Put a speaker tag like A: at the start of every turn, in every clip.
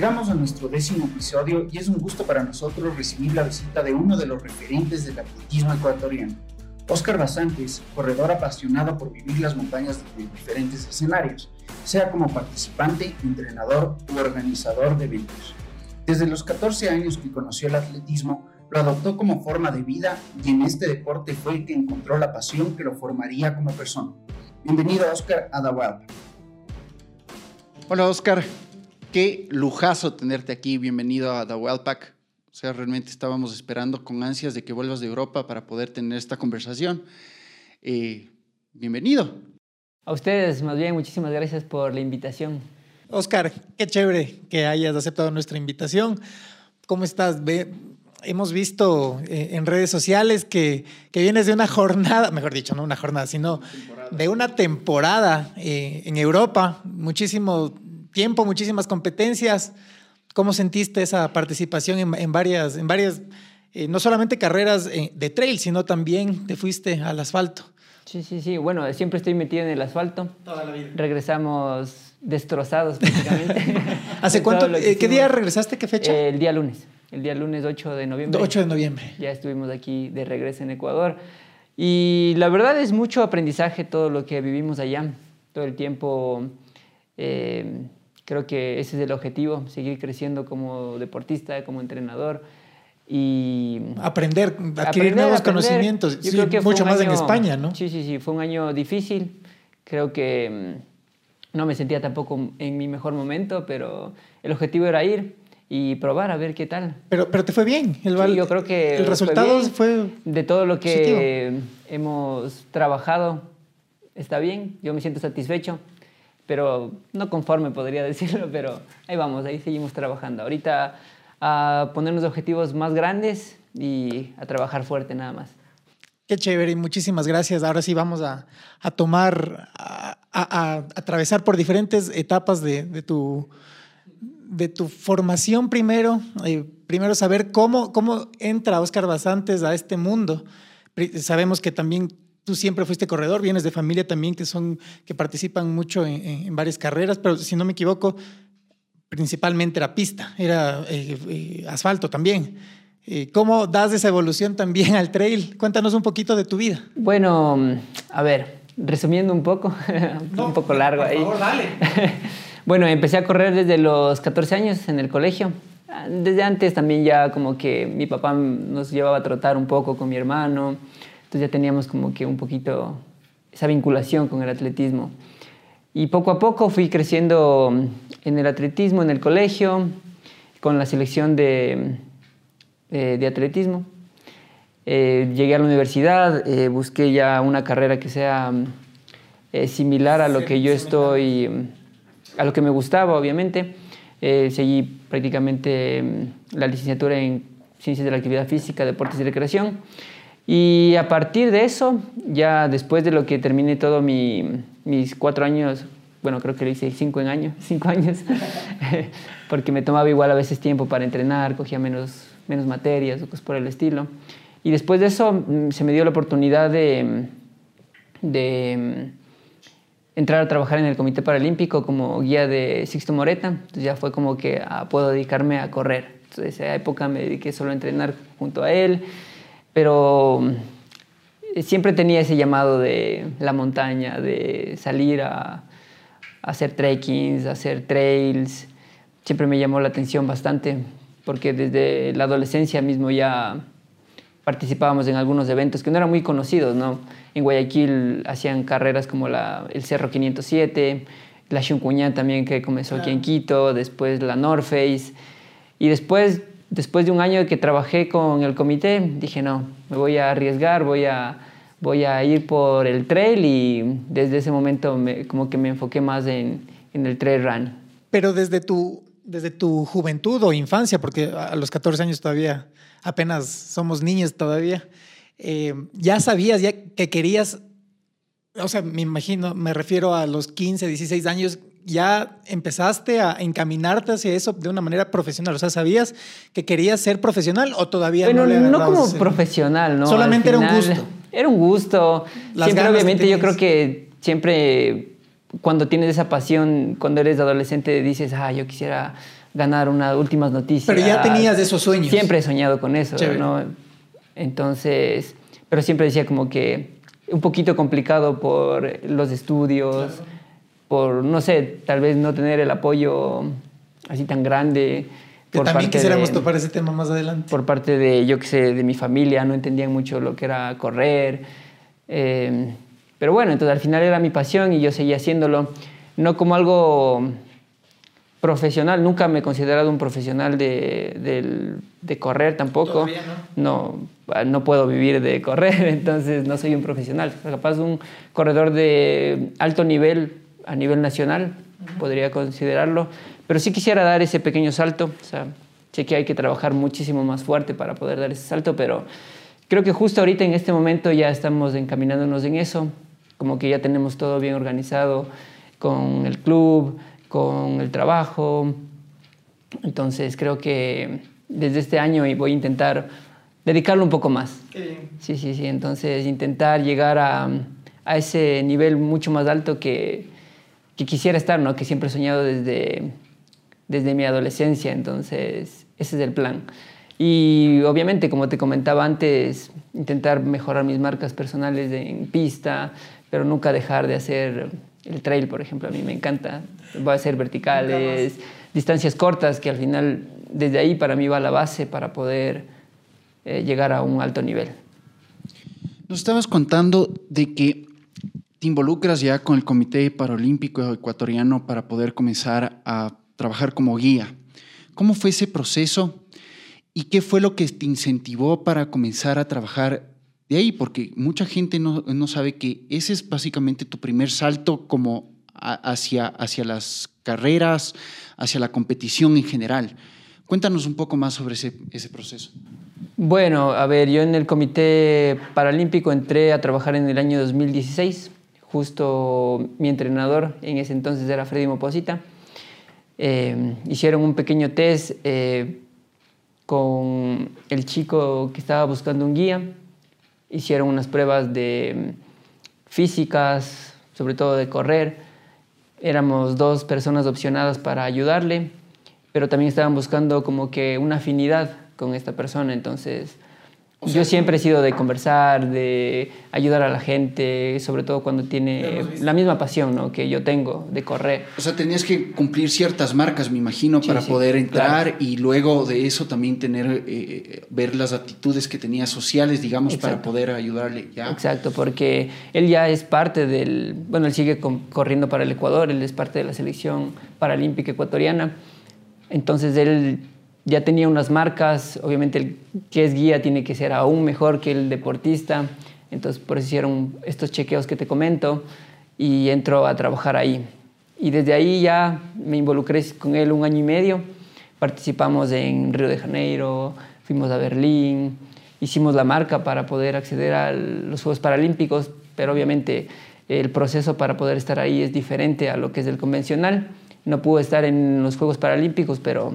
A: Llegamos a nuestro décimo episodio y es un gusto para nosotros recibir la visita de uno de los referentes del atletismo ecuatoriano, Oscar Basantes, corredor apasionado por vivir las montañas de diferentes escenarios, sea como participante, entrenador u organizador de eventos. Desde los 14 años que conoció el atletismo, lo adoptó como forma de vida y en este deporte fue el que encontró la pasión que lo formaría como persona. Bienvenido, Oscar, a The
B: Hola, Oscar. Qué lujazo tenerte aquí. Bienvenido a The Wild Pack. O sea, realmente estábamos esperando con ansias de que vuelvas de Europa para poder tener esta conversación. Eh, bienvenido.
C: A ustedes, más bien, muchísimas gracias por la invitación.
D: Oscar, qué chévere que hayas aceptado nuestra invitación. ¿Cómo estás? hemos visto eh, en redes sociales que, que, vienes de una jornada, mejor dicho, no una jornada, sino de una temporada eh, en Europa, muchísimo tiempo, muchísimas competencias. ¿Cómo sentiste esa participación en, varias, en varias eh, no solamente carreras eh, de trail, sino también te fuiste al asfalto?
C: Sí, sí, sí. Bueno, siempre estoy metido en el asfalto. Toda la vida. Regresamos destrozados prácticamente.
D: ¿Hace cuánto? Eh, ¿Qué día regresaste? ¿Qué fecha?
C: el día lunes. El día lunes 8 de noviembre.
D: 8 de noviembre.
C: Ya estuvimos aquí de regreso en Ecuador. Y la verdad es mucho aprendizaje todo lo que vivimos allá. Todo el tiempo Creo que ese es el objetivo, seguir creciendo como deportista, como entrenador y...
D: Aprender, adquirir nuevos conocimientos, Yo creo que mucho más en España, ¿no?
C: Sí, sí, sí, fue un año difícil, creo que mm, no me sentía tampoco en mi mejor momento, pero el objetivo era ir y probar a ver qué tal.
D: Pero, pero te fue bien.
C: El, sí, yo creo que
D: el resultado fue,
C: de todo lo que hemos trabajado está bien. Yo me siento satisfecho pero no conforme podría decirlo, pero ahí vamos, ahí seguimos trabajando. Ahorita a ponernos objetivos más grandes y a trabajar fuerte nada más.
D: Qué chévere y muchísimas gracias. Ahora sí vamos a, a tomar, a, a, atravesar por diferentes etapas de, de, tu, de tu formación primero. Eh, primero saber cómo, cómo entra Oscar Basantes a este mundo. Sabemos que también tú siempre fuiste corredor, vienes de familia también que son que participan mucho en, varias carreras, pero si no me equivoco, principalmente era pista, era eh, eh, asfalto también. Eh, ¿Cómo das esa evolución también al trail? Cuéntanos un poquito de tu vida.
C: Bueno, a ver, resumiendo un poco, un poco largo
D: por
C: ahí.
D: Favor, dale.
C: bueno, empecé a correr desde los 14 años en el colegio. Desde antes también ya como que mi papá nos llevaba a trotar un poco con mi hermano. Entonces ya teníamos como que un poquito esa vinculación con el atletismo. Y poco a poco fui creciendo en el atletismo, en el colegio, con la selección de, eh, de atletismo. Eh, llegué a la universidad, eh, busqué ya una carrera que sea similar a lo que yo estoy, a lo que me gustaba, obviamente. seguí prácticamente mm, la licenciatura en Ciencias de la Actividad Física, Deportes y Recreación. Y a partir de eso, ya después de lo que terminé todo mis cuatro años, bueno, creo que lo hice cinco en año, cinco años, porque me tomaba igual a veces tiempo para entrenar, cogía menos, menos materias o cosas por el estilo. Y después de eso mm, se me dio la oportunidad de, de mm, entrar a trabajar en el Comité Paralímpico como guía de Sixto Moreta. Entonces ya fue como que ah, puedo dedicarme a correr. Entonces, esa época me dediqué solo a entrenar junto a él pero eh, siempre tenía ese llamado de la montaña, de salir a, hacer trekkings, a hacer trails. Siempre me llamó la atención bastante, porque desde la adolescencia mismo ya participábamos en algunos eventos que no eran muy conocidos, ¿no? En Guayaquil hacían carreras como la, el Cerro 507, la Xuncuñá también que comenzó aquí en Quito, después la North Face, y después después de un año que trabajé con el comité, dije, no, me voy a arriesgar, voy a, voy a ir por el trail y desde ese momento me, como que me enfoqué más en, en, el trail run.
D: Pero desde tu, desde tu juventud o infancia, porque a los 14 años todavía apenas somos niños todavía, eh, ya sabías ya que querías, o sea, me imagino, me refiero a los 15, 16 años, ya empezaste a encaminarte hacia eso de una manera profesional? O sea, ¿sabías que querías ser profesional o todavía no le
C: No como profesional, ¿no?
D: Solamente era un gusto.
C: Era un gusto. siempre, obviamente, yo creo que siempre cuando tienes esa pasión, cuando eres adolescente, dices, ah, yo quisiera ganar unas últimas noticias.
D: Pero ya tenías esos sueños.
C: Siempre he soñado con eso, ¿no? Entonces, pero siempre decía como que un poquito complicado por los estudios, por, no sé, tal vez no tener el apoyo así tan grande.
D: Que
C: por
D: también
C: parte
D: quisiéramos
C: de-
D: topar ese tema más adelante.
C: por parte de, yo qué sé, de mi familia, no entendían mucho lo que era correr. Eh, pero bueno, entonces al final era mi pasión y yo seguía haciéndolo, no como algo profesional, nunca me he considerado un profesional de, del- de correr tampoco.
D: Todavía
C: no, no puedo vivir de correr, entonces no soy un profesional. Capaz un corredor de alto nivel a nivel nacional, podría considerarlo, pero sí quisiera dar ese pequeño salto. O sea, sé que hay que trabajar muchísimo más fuerte para poder dar ese salto, pero creo que justo ahorita en este momento ya estamos encaminándonos en eso, como que ya tenemos todo bien organizado con el club, con el trabajo. Entonces creo que desde este año voy a intentar dedicarlo un poco más. Sí, sí, sí. Entonces intentar llegar a, a ese nivel mucho más alto que, que quisiera estar, ¿no? Que siempre he soñado desde, desde mi adolescencia. Entonces ese es el plan. Y obviamente, como te comentaba antes, intentar mejorar mis marcas personales en pista, pero nunca dejar de hacer el trail, por ejemplo. A mí me encanta. Voy a hacer verticales, distancias cortas, que al final desde ahí para mí va la base para poder eh, llegar a un alto nivel.
B: Nos estabas contando de que te involucras ya con el Comité Paralímpico Ecuatoriano para poder comenzar a trabajar como guía. ¿Cómo fue ese proceso y qué fue lo que te incentivó para comenzar a trabajar de ahí? Porque mucha gente no, no sabe que ese es básicamente tu primer salto como hacia, hacia las carreras, hacia la competición en general. Cuéntanos un poco más sobre ese, ese proceso.
C: Bueno, a ver, yo en el Comité Paralímpico entré a trabajar en el año 2016. Justo mi entrenador en ese entonces era Freddy Moposita. Eh, hicieron un pequeño test eh, con el chico que estaba buscando un guía. Hicieron unas pruebas de mm, físicas, sobre todo de correr. Éramos dos personas opcionadas para ayudarle, pero también estaban buscando como que una afinidad con esta persona. Entonces, yo siempre he sido de conversar, de ayudar a la gente, sobre todo cuando tiene la misma pasión ¿no? que yo tengo de correr.
B: O sea, tenías que cumplir ciertas marcas, me imagino,
C: Sí,
B: para
C: sí,
B: poder entrar
C: claro.
B: y luego de eso también tener, eh, ver las actitudes que tenía sociales, digamos, para
C: Exacto.
B: poder ayudarle. ¿ya?
C: Exacto, porque él ya es parte del, bueno, él sigue corriendo para el Ecuador, él es parte de la selección paralímpica ecuatoriana, entonces él ya tenía unas marcas, obviamente el que es guía tiene que ser aún mejor que el deportista, entonces por eso hicieron estos chequeos que te comento y entró a trabajar ahí. Y desde ahí ya me involucré con él un año y medio, participamos en Río de Janeiro, fuimos a Berlín, hicimos la marca para poder acceder a los Juegos Paralímpicos, pero obviamente el proceso para poder estar ahí es diferente a lo que es el convencional. No pude estar en los Juegos Paralímpicos, pero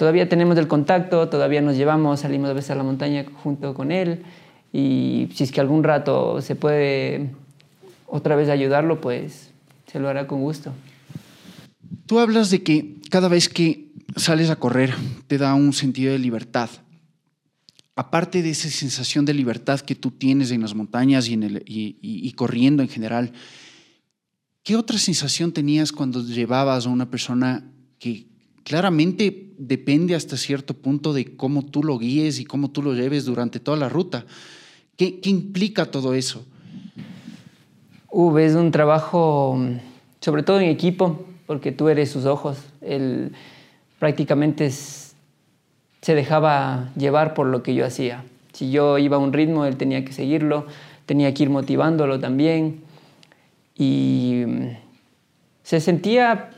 C: todavía tenemos el contacto, todavía nos llevamos, salimos a veces a la montaña junto con él y si es que algún rato se puede otra vez ayudarlo, pues se lo hará con gusto.
B: Tú hablas de que cada vez que sales a correr te da un sentido de libertad. Aparte de esa sensación de libertad que tú tienes en las montañas y, en el, y, corriendo en general, ¿qué otra sensación tenías cuando llevabas a una persona que claramente depende hasta cierto punto de cómo tú lo guíes y cómo tú lo lleves durante toda la ruta? ¿Qué, implica todo eso?
C: Uh, es un trabajo, sobre todo en equipo, porque tú eres sus ojos. Él prácticamente se dejaba llevar por lo que yo hacía. Si yo iba a un ritmo, él tenía que seguirlo, tenía que ir motivándolo también. Y mm, se sentía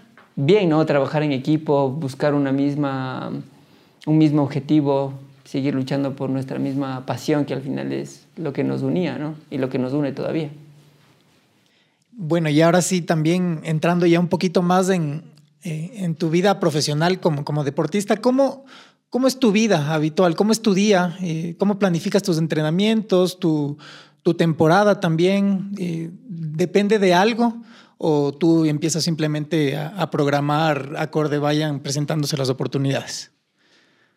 C: bien, ¿no? Trabajar en equipo, buscar una misma, un mismo objetivo, seguir luchando por nuestra misma pasión, que al final es lo que nos unía, ¿no? Y lo que nos une todavía.
D: Bueno, y ahora sí, también entrando ya un poquito más en, eh, en tu vida profesional como, como deportista, ¿cómo, ¿cómo es tu vida habitual? ¿Cómo es tu día? Eh, ¿Cómo planificas tus entrenamientos, tu, tu temporada también? Eh, ¿Depende de algo? O tú empiezas simplemente a, a programar acorde vayan presentándose las oportunidades?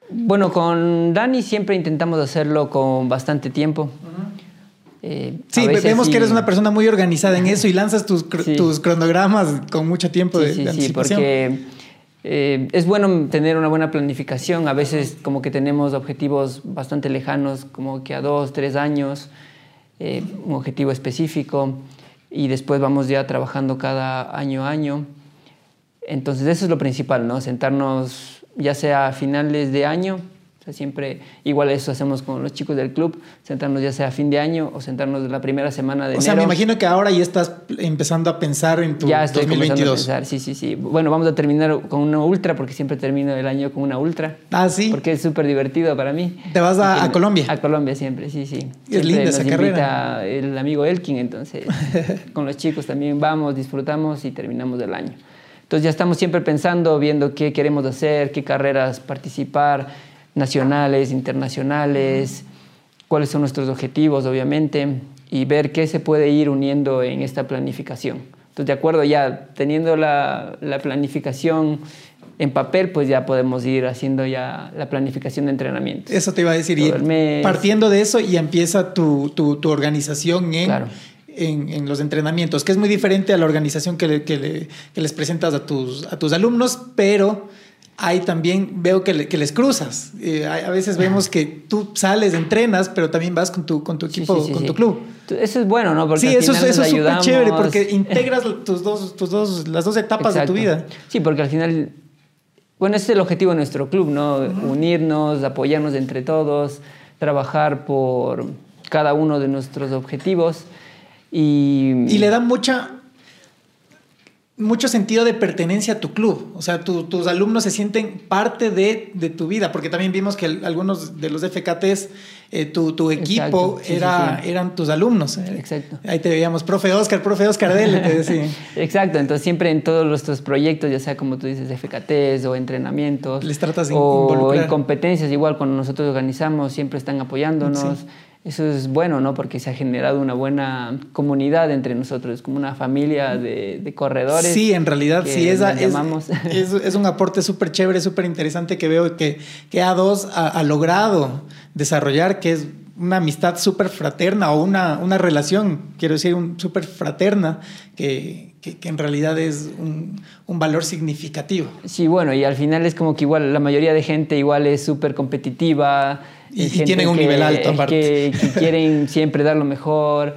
C: Bueno, con Dani siempre intentamos hacerlo con bastante tiempo.
D: Eh, sí, vemos que eres una persona muy organizada en eso y lanzas tus, tus cronogramas con mucho tiempo de,
C: sí,
D: de
C: Sí, porque eh, es bueno tener una buena planificación. A veces como que tenemos objetivos bastante lejanos, como que a dos, tres años, eh, un objetivo específico, y después vamos ya trabajando cada año a año. Entonces eso es lo principal, ¿no? Sentarnos ya sea a finales de año siempre, igual eso hacemos con los chicos del club, sentarnos ya sea a fin de año o sentarnos la primera semana de enero.
D: O sea, me imagino que ahora ya estás empezando a pensar en tu
C: ya estoy
D: 2022.
C: A pensar, sí, sí, sí. Bueno, vamos a terminar con una ultra porque siempre termino el año con una ultra.
D: Ah, sí.
C: Porque es súper divertido para mí.
D: ¿Te vas a, a, Colombia?
C: A Colombia siempre, sí, sí.
D: Es linda esa carrera.
C: el amigo Elkin, entonces con los chicos también vamos, disfrutamos y terminamos el año. Entonces ya estamos siempre pensando, viendo qué queremos hacer, qué carreras participar nacionales, internacionales, cuáles son nuestros objetivos, obviamente, y ver qué se puede ir uniendo en esta planificación. Entonces, de acuerdo, ya teniendo la, la planificación en papel, pues ya podemos ir haciendo ya la planificación de entrenamiento.
D: Eso te iba a decir, y partiendo de eso ya empieza tu, tu, tu organización en,
C: Claro.
D: en, en, los entrenamientos, que es muy diferente a la organización que, le, que, le, que les presentas a tus, a tus alumnos, pero ahí también veo que, le, que les cruzas. Eh, a veces vemos que tú sales, entrenas, pero también vas con tu, con tu equipo,
C: Sí, sí, sí,
D: con tu club.
C: Eso es bueno, ¿no? Porque
D: Sí,
C: al
D: eso, es-
C: final
D: eso
C: nos
D: es súper chévere porque integras tus dos, tus dos, las dos etapas de tu vida.
C: Sí, porque al final, bueno, ese es el objetivo de nuestro club, ¿no? Unirnos, apoyarnos entre todos, trabajar por cada uno de nuestros objetivos y...
D: Y le da mucha mucho sentido de pertenencia a tu club. O sea, tu- tus alumnos se sienten parte de, de tu vida, porque también vimos que el- algunos de los FKTs, eh, tu, tu equipo
C: Exacto, sí, sí,
D: era,
C: sí.
D: eran tus alumnos.
C: Exacto.
D: Ahí te veíamos, profe Oscar, profe Oscar, dele, te decía.
C: Exacto, entonces siempre en todos nuestros proyectos, ya sea como tú dices, FKTs o entrenamientos,
D: Les tratas de
C: o
D: involucrar.
C: en competencias, igual cuando nosotros organizamos, siempre están apoyándonos.
D: Sí.
C: Eso es bueno, ¿no? Porque se ha generado una buena comunidad entre nosotros, como una familia de, de corredores.
D: Sí, en realidad sí, esa, es, es, es un aporte súper chévere, súper interesante que veo que, que A2 ha, ha logrado desarrollar, que es una amistad súper fraterna o una, una relación, quiero decir, un súper fraterna, que, que, que en realidad es un, un valor significativo.
C: Sí, bueno, y al final es como que igual la mayoría de gente igual es súper competitiva.
D: Y- y tienen un nivel alto, aparte.
C: Que, que quieren siempre dar lo mejor.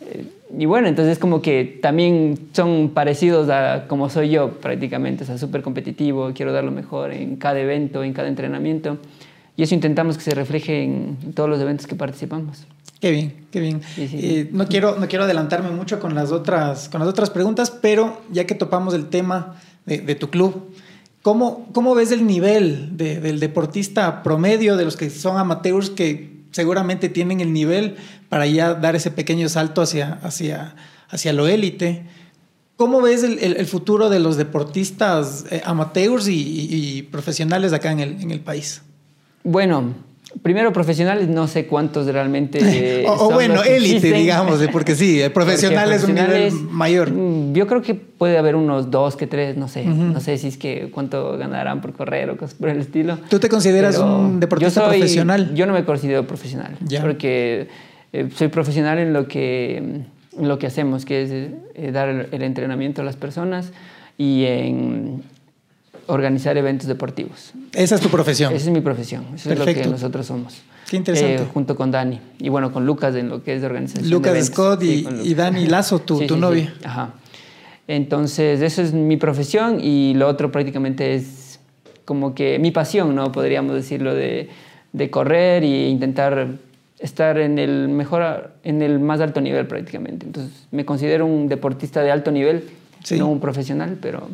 C: Eh, Y bueno, entonces como que también son parecidos a como soy yo prácticamente, o sea, súper competitivo, quiero dar lo mejor en cada evento, en cada entrenamiento. Y eso intentamos que se refleje en todos los eventos que participamos.
D: Qué bien, qué bien.
C: Sí, sí.
D: Eh, no, quiero, no quiero adelantarme mucho con las otras, con las otras preguntas, pero ya que topamos el tema de, de tu club, ¿cómo, ¿cómo ves el nivel de- del deportista promedio, de los que son amateurs, que seguramente tienen el nivel para ya dar ese pequeño salto hacia, hacia, hacia lo élite? ¿Cómo ves el, el- futuro de los deportistas eh, amateurs y, y- y profesionales acá en el, en el país?
C: Bueno, primero profesionales, no sé cuántos realmente. eh,
D: o, bueno, élite, digamos, porque sí, el profesional es un nivel mayor.
C: mm, Yo creo que puede haber unos dos que tres, no sé.
D: Ujú.
C: No sé si es que cuánto ganarán por correr o cosas por el estilo.
D: ¿Tú te consideras
C: Pero
D: un deportista
C: yo soy-
D: profesional?
C: Yo no me considero profesional.
D: Ya.
C: Porque eh, soy profesional en lo que, en lo que hacemos, que es eh, dar el, el entrenamiento a las personas y en organizar eventos deportivos.
D: Esa es tu profesión.
C: Esa es mi profesión, eso es lo
D: Perfecto.
C: que nosotros somos.
D: Qué interesante.
C: Eh, junto con Dani. Y bueno, con Lucas en lo que es de organización.
D: Lucas
C: de.
D: Scott y- y
C: Lucas.
D: Dani Lazo, tu- tu novia.
C: Ajá. Entonces, eso es mi profesión y lo otro prácticamente es como que mi pasión, ¿no? Podríamos decirlo, de, de correr e intentar estar en el mejor, en el más alto nivel prácticamente. Entonces, me considero un deportista de alto nivel,
D: Sí.
C: no un profesional, pero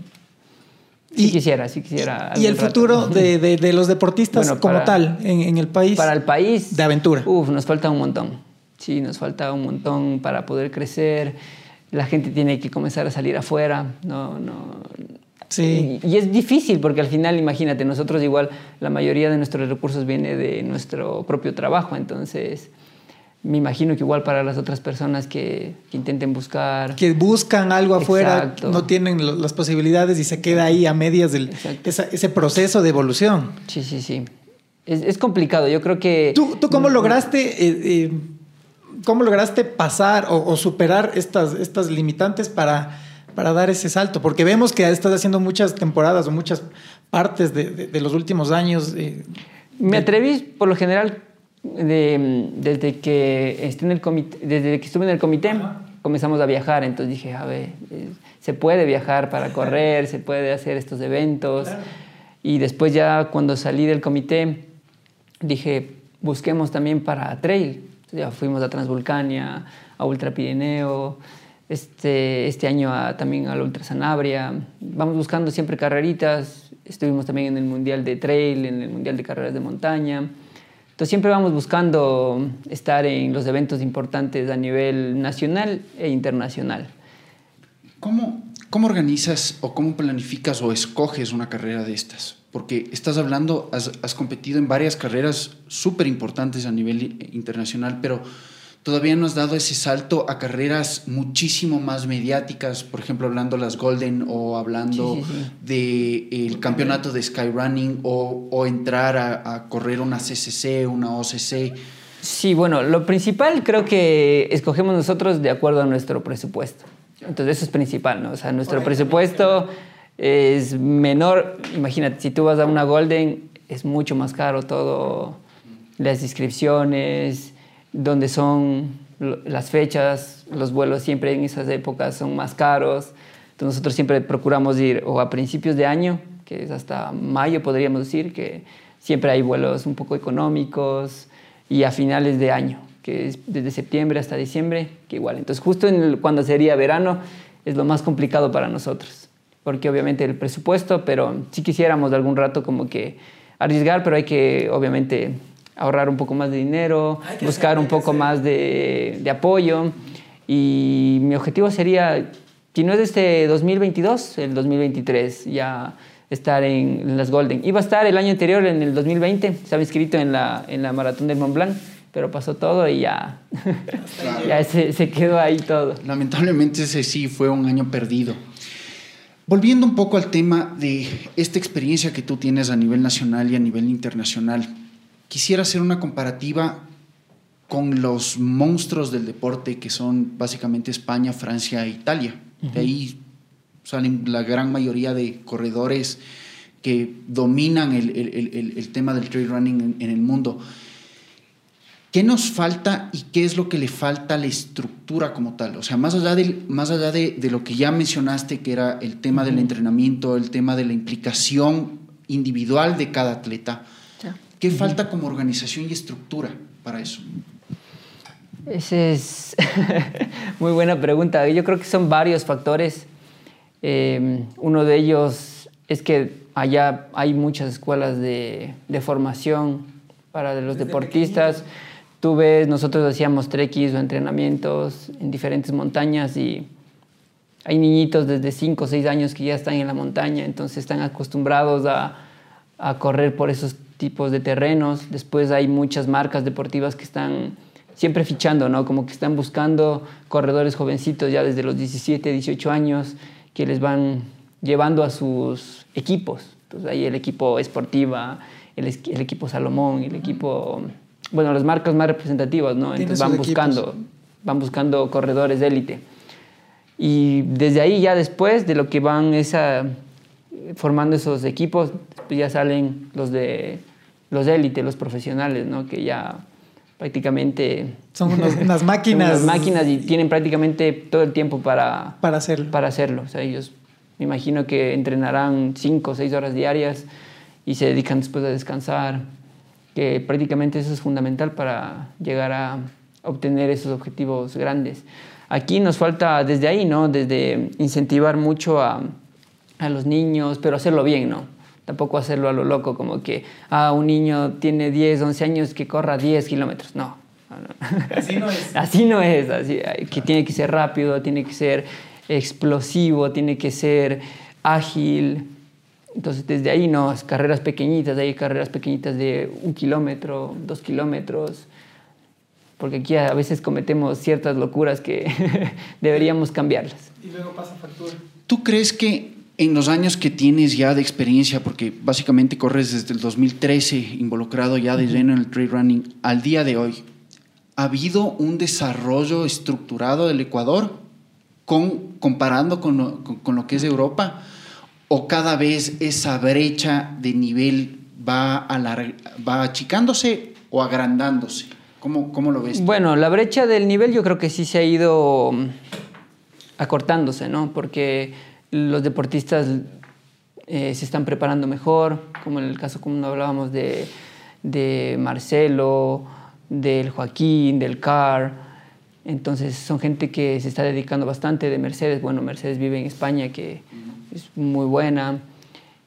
C: sí
D: Y-
C: quisiera, sí quisiera.
D: Y el
C: rato.
D: futuro de, de- de los deportistas
C: Bueno,
D: como
C: para-
D: tal en, en el país.
C: Para el país.
D: De aventura.
C: Uf, nos falta un montón. Sí, nos falta un montón para poder crecer. La gente tiene que comenzar a salir afuera. No, no.
D: Sí.
C: Y, y es difícil porque al final, imagínate, nosotros igual la mayoría de nuestros recursos viene de nuestro propio trabajo. Entonces, me imagino que igual para las otras personas que, que intenten buscar.
D: Que buscan algo afuera,
C: Exacto.
D: no tienen las posibilidades y se queda ahí a medias del, esa- ese proceso de evolución.
C: Sí, sí, sí. Es, es complicado. Yo creo que.
D: ¿Tú, tú cómo lograste, eh, eh, cómo lograste pasar o, o superar estas, estas limitantes para, para dar ese salto? Porque vemos que estás haciendo muchas temporadas o muchas partes de, de- de los últimos años. eh,
C: Me atreví, por lo general, de- desde, que esté en el comité, desde que estuve en el comité, comenzamos a viajar. Entonces dije, a ver, se puede viajar para correr, se puede hacer estos eventos. Y después ya cuando salí del comité, dije, busquemos también para trail. Ya fuimos a Transvulcania, a Ultra Pirineo, este, este año a- también a la Ultra Sanabria. Vamos buscando siempre carreritas. Estuvimos también en el Mundial de Trail, en el Mundial de Carreras de Montaña. Entonces siempre vamos buscando estar en los eventos importantes a nivel nacional e internacional.
B: ¿Cómo, ¿Cómo organizas o cómo planificas o escoges una carrera de estas? Porque estás hablando, has, has competido en varias carreras súper importantes a nivel internacional, pero todavía no has dado ese salto a carreras muchísimo más mediáticas, por ejemplo, hablando las Golden o hablando
C: Sí, sí,
B: del campeonato de Skyrunning o, o entrar a, a correr una CCC, una OCC.
C: Sí, bueno, lo principal creo que escogemos nosotros de acuerdo a nuestro presupuesto. Entonces eso es principal, ¿no? O sea, nuestro presupuesto es menor. Imagínate, si tú vas a una Golden, es mucho más caro todo, las inscripciones, donde son las fechas, los vuelos siempre en esas épocas son más caros. Entonces nosotros siempre procuramos ir o a principios de año, que es hasta mayo podríamos decir, que siempre hay vuelos un poco económicos, y a finales de año, que es desde septiembre hasta diciembre, que igual. Entonces justo cuando sería verano es lo más complicado para nosotros, porque obviamente el presupuesto, pero si quisiéramos de algún rato como que arriesgar, pero hay que obviamente ahorrar un poco más de dinero, buscar un poco más de, de apoyo. Y mi objetivo sería, si no es este 2022, el 2023, ya estar en, en las Golden. Iba a estar el año anterior, en el 2020, estaba inscrito en la, en la Maratón del Mont Blanc, pero pasó todo y ya, ya se, se quedó ahí todo.
B: Lamentablemente ese sí fue un año perdido. Volviendo un poco al tema de esta experiencia que tú tienes a nivel nacional y a nivel internacional, quisiera hacer una comparativa con los monstruos del deporte que son básicamente España, Francia e Italia. De ahí salen la gran mayoría de corredores que dominan el, el- el- el- el tema del trail running en- en el mundo. ¿Qué nos falta y qué es lo que le falta a la estructura como tal? O sea, más allá, del, más allá de, de lo que ya mencionaste, que era el tema del entrenamiento, el tema de la implicación individual de cada atleta, ¿qué falta como organización y estructura para eso?
C: Esa es muy buena pregunta. Yo creo que son varios factores. Eh, uno de ellos es que allá hay muchas escuelas de, de formación para los deportistas. Tú ves, nosotros hacíamos trequis o entrenamientos en diferentes montañas y hay niñitos desde 5 o 6 años que ya están en la montaña, entonces están acostumbrados a, a correr por esos tipos de terrenos. Después hay muchas marcas deportivas que están siempre fichando, ¿no? Como que están buscando corredores jovencitos ya desde los 17, 18 años que les van llevando a sus equipos. Entonces hay el equipo Esportiva, el, el equipo Salomón, el equipo... Bueno, las marcas más representativas, ¿no? Entonces van
D: equipos.
C: buscando, van buscando corredores de élite. Y desde ahí ya después de lo que van esa, formando esos equipos, ya salen los de los de élite, los profesionales, ¿no? Que ya prácticamente
D: Son unos- unas
C: son
D: máquinas.
C: unas máquinas y tienen prácticamente todo el tiempo para,
D: Para hacerlo.
C: para hacerlo. O sea, ellos me imagino que entrenarán cinco o seis horas diarias y se dedican después a descansar, que prácticamente eso es fundamental para llegar a obtener esos objetivos grandes. Aquí nos falta desde ahí, ¿no? Desde incentivar mucho a, a los niños, pero hacerlo bien, ¿no? Tampoco hacerlo a lo loco, como que ah, un niño tiene 10, 11 años que corra 10 kilómetros. No. no, no.
D: Así no es.
C: Así no es, así, que tiene que ser rápido, tiene que ser explosivo, tiene que ser ágil. Entonces, desde ahí, no, es carreras pequeñitas, hay carreras pequeñitas de un kilómetro, dos kilómetros. porque aquí a veces cometemos ciertas locuras que deberíamos cambiarlas.
D: Y luego pasa factura.
B: ¿Tú crees que en los años que tienes ya de experiencia, porque básicamente corres desde el 2013 involucrado ya de lleno en el trail running, al día de hoy, ¿ha habido un desarrollo estructurado del Ecuador con, comparando con lo, con, con lo que es Europa? ¿O cada vez esa brecha de nivel va, alar- va achicándose o agrandándose? ¿Cómo, cómo lo ves?
C: Bueno, la brecha del nivel yo creo que sí se ha ido mm, acortándose, ¿no? Porque los deportistas eh, se están preparando mejor, como en el caso como hablábamos de, de Marcelo, del Joaquín, del Car. Entonces son gente que se está dedicando bastante de Mercedes. Bueno, Mercedes vive en España, que es muy buena.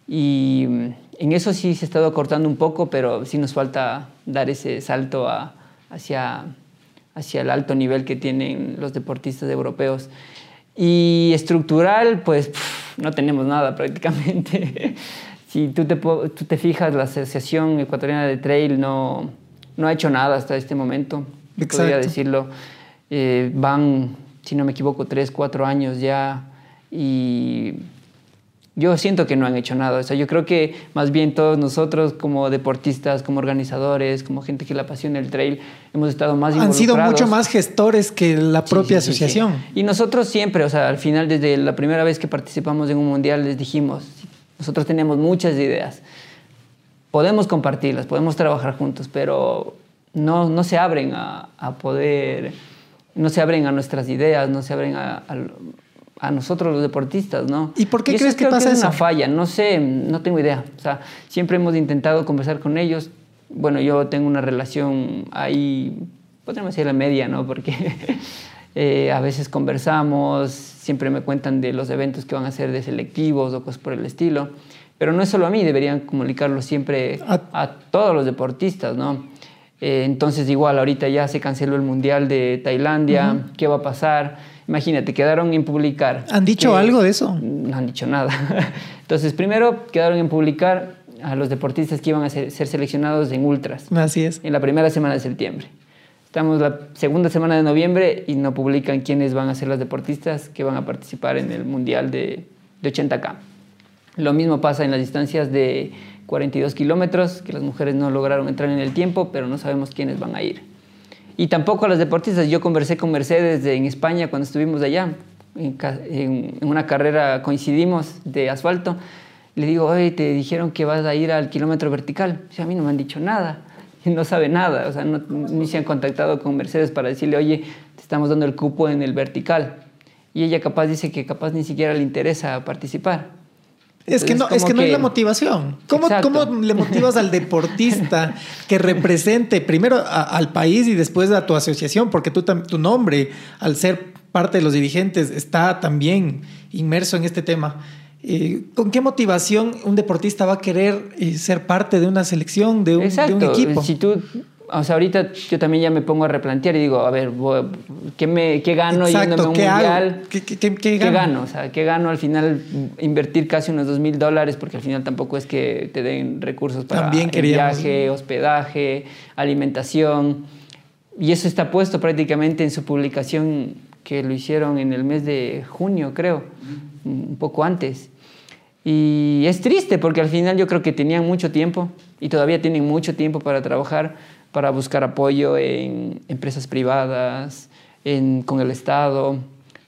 C: Y mm, en eso sí se ha estado acortando un poco, pero sí nos falta dar ese salto hacia, hacia el alto nivel que tienen los deportistas europeos. Y estructural, pues pf, no tenemos nada prácticamente. si tú te, tú te fijas, la Asociación Ecuatoriana de Trail no, no ha hecho nada hasta este momento, podría
D: Exacto.
C: decirlo. Eh, van, si no me equivoco, tres, cuatro años ya y yo siento que no han hecho nada. O sea, yo creo que más bien todos nosotros como deportistas, como organizadores, como gente que le apasiona el trail, hemos estado más
D: Han sido
C: involucrados.
D: mucho más gestores que la propia
C: sí, sí, sí.
D: asociación.
C: Y nosotros siempre, o sea, al final, desde la primera vez que participamos en un mundial, les dijimos, nosotros tenemos muchas ideas, podemos compartirlas, podemos trabajar juntos, pero no, no se abren a, a poder, no se abren a nuestras ideas, no se abren a, a, a nosotros los deportistas, ¿no?
D: ¿Y por qué crees que pasa
C: es una
D: eso?
C: falla, no sé, no tengo idea. O sea, siempre hemos intentado conversar con ellos. Bueno, yo tengo una relación ahí, podríamos decir la media, ¿no? Porque eh, a veces conversamos, siempre me cuentan de los eventos que van a hacer de selectivos o cosas por el estilo. Pero no es solo a mí, deberían comunicarlo siempre
D: A-
C: a, todos los deportistas, ¿no? Eh, entonces igual ahorita ya se canceló el Mundial de Tailandia, ¿qué va a pasar? Imagínate, quedaron en publicar.
D: ¿Han dicho
C: que-
D: algo de eso?
C: no han dicho nada. Entonces, primero quedaron en publicar a los deportistas que iban a ser, ser seleccionados en ultras
D: Así es.
C: en la primera semana de septiembre. Estamos la segunda semana de noviembre y no publican quiénes van a ser los deportistas que van a participar en el Mundial de, de 80K. Lo mismo pasa en las distancias de 42 kilómetros, que las mujeres no lograron entrar en el tiempo, pero no sabemos quiénes van a ir. Y tampoco a las deportistas. Yo conversé con Mercedes de- en España cuando estuvimos allá. En, en- una carrera coincidimos de asfalto. Le digo, oye, te dijeron que vas a ir al kilómetro vertical. Dice, a mí no me han dicho nada. No sabe nada. O sea, no- ni se han contactado con Mercedes para decirle, oye, te estamos dando el cupo en el vertical. Y ella capaz dice que capaz ni siquiera le interesa participar.
D: Es que no, es que no
C: que-
D: la motivación. ¿Cómo. ¿Cómo le motivas al deportista que represente primero a- al país y después a tu asociación? Porque tú, tu nombre, al ser parte de los dirigentes, está también inmerso en este tema. Eh, ¿Con qué motivación un deportista va a querer eh, ser parte de una selección, de un, de
C: Exacto.
D: un equipo?
C: Si tú, o sea, ahorita yo también ya me pongo a replantear y digo, a ver, ¿qué, me, qué gano yéndome a un
D: ¿qué
C: mundial?
D: ¿Qué, qué- qué- qué
C: ¿Qué
D: gano?
C: gano? O sea, ¿qué gano al final invertir casi unos dos mil dólares? Porque al final tampoco es que te den recursos para
D: También
C: el viaje, hospedaje, alimentación. Y eso está puesto prácticamente en su publicación que lo hicieron en el mes de junio, creo, un poco antes. Y es triste porque al final yo creo que tenían mucho tiempo y todavía tienen mucho tiempo para trabajar, para buscar apoyo en empresas privadas, en- con el Estado.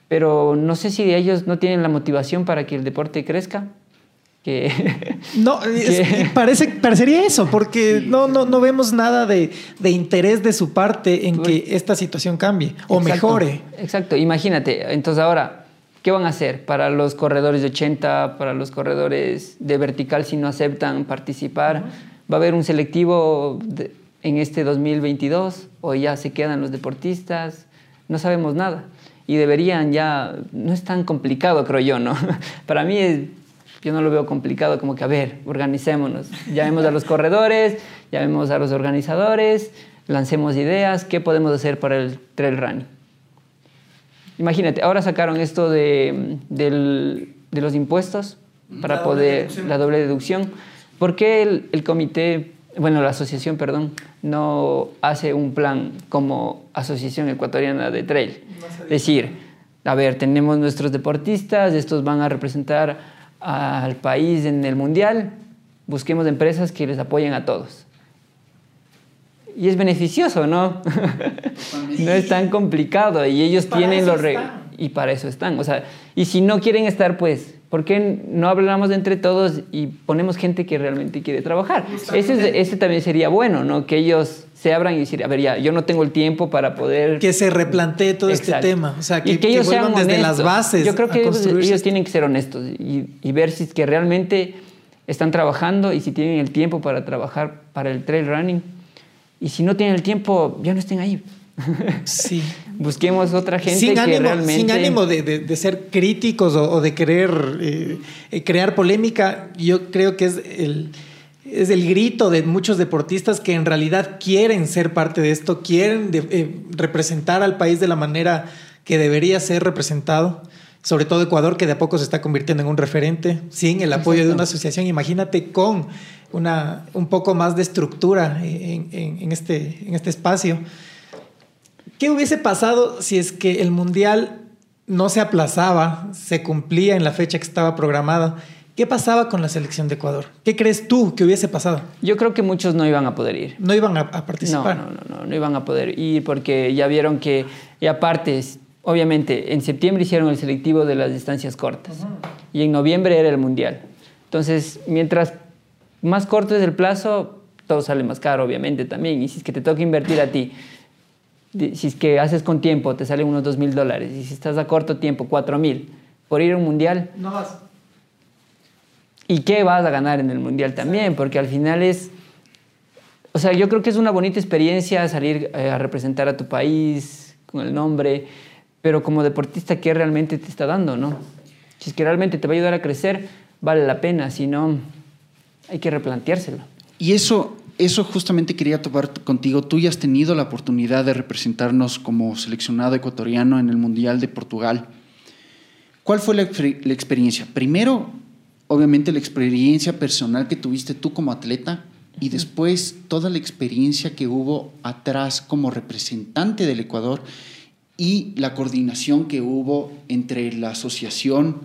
C: Pero no sé si ellos no tienen la motivación para que el deporte crezca. Que
D: No,
C: ¿Qué?
D: parece, parecería eso, porque no, no, no vemos nada de, de interés de su parte en que esta situación cambie o
C: Exacto,
D: mejore.
C: Exacto, imagínate. Entonces ahora, ¿qué van a hacer para los corredores de 80, para los corredores de vertical si no aceptan participar? ¿Va a haber un selectivo de- en este 2022 o ya se quedan los deportistas? No sabemos nada. Y deberían ya, no es tan complicado creo yo, ¿no? Para mí es, yo no lo veo complicado, como que, a ver, organicémonos. Llamemos a los corredores, llamemos a los organizadores, lancemos ideas, ¿qué podemos hacer para el trail running? Imagínate, ahora sacaron esto de, del- de los impuestos para
D: La doble
C: poder,
D: deducción.
C: la doble deducción. ¿Por qué el, el comité bueno, la asociación, perdón, no hace un plan como Asociación Ecuatoriana de Trail. Es decir, a ver, tenemos nuestros deportistas, estos van a representar al país en el mundial, busquemos empresas que les apoyen a todos. Y es beneficioso, ¿no? no es tan complicado y ellos tienen los y para eso están. O sea, y si no quieren estar, pues, ¿por qué no hablamos entre todos y ponemos gente que realmente quiere trabajar? Ese, ese también sería bueno, ¿no? Que ellos se abran y decir, a ver, ya, yo no tengo el tiempo para poder...
D: Que se replantee todo este tema, o sea, que, ellos vuelvan desde las bases.
C: Yo creo que ellos, tienen que ser honestos y, y, ver si es que realmente están trabajando y si tienen el tiempo para trabajar para el trail running. Y si no tienen el tiempo, ya no estén ahí.
D: Sí.
C: Busquemos otra gente sin que
D: ánimo,
C: realmente...
D: Sin ánimo de, de, ser críticos o, de querer eh, eh, crear polémica, yo creo que es el, es el grito de muchos deportistas que en realidad quieren ser parte de esto, quieren eh, representar al país de la manera que debería ser representado. Sobre todo Ecuador, que de a poco se está convirtiendo en un referente, sin el apoyo de una asociación. Imagínate con una, un poco más de estructura en, en, este, en este espacio ¿Qué hubiese pasado si es que el Mundial no se aplazaba, se cumplía en la fecha que estaba programada? ¿Qué pasaba con la selección de Ecuador? ¿Qué crees tú que hubiese pasado?
C: Yo creo que muchos no iban a poder ir.
D: No iban a, participar.
C: No, no, no, no, iban a poder ir porque ya vieron que, y aparte, obviamente, en septiembre hicieron el selectivo de las distancias cortas y en noviembre era el Mundial. Entonces, mientras más corto es el plazo, todo sale más caro, obviamente, también. Y si es que te toca invertir a ti si es que haces con tiempo, te salen unos dos mil dólares. Y si estás a corto tiempo, cuatro mil. Por ir a un mundial.
D: No vas.
C: ¿Y qué vas a ganar en el mundial también? Porque al final es. O sea, yo creo que es una bonita experiencia salir eh, a representar a tu país con el nombre, pero como deportista, ¿qué realmente te está dando, no? Si es que realmente te va a ayudar a crecer, vale la pena, si no, hay que replanteárselo.
B: Y eso, eso justamente quería tocar contigo. Tú ya has tenido la oportunidad de representarnos como seleccionado ecuatoriano en el Mundial de Portugal. ¿Cuál fue la, experiencia? Primero, obviamente la experiencia personal que tuviste tú como atleta y después toda la experiencia que hubo atrás como representante del Ecuador y la coordinación que hubo entre la asociación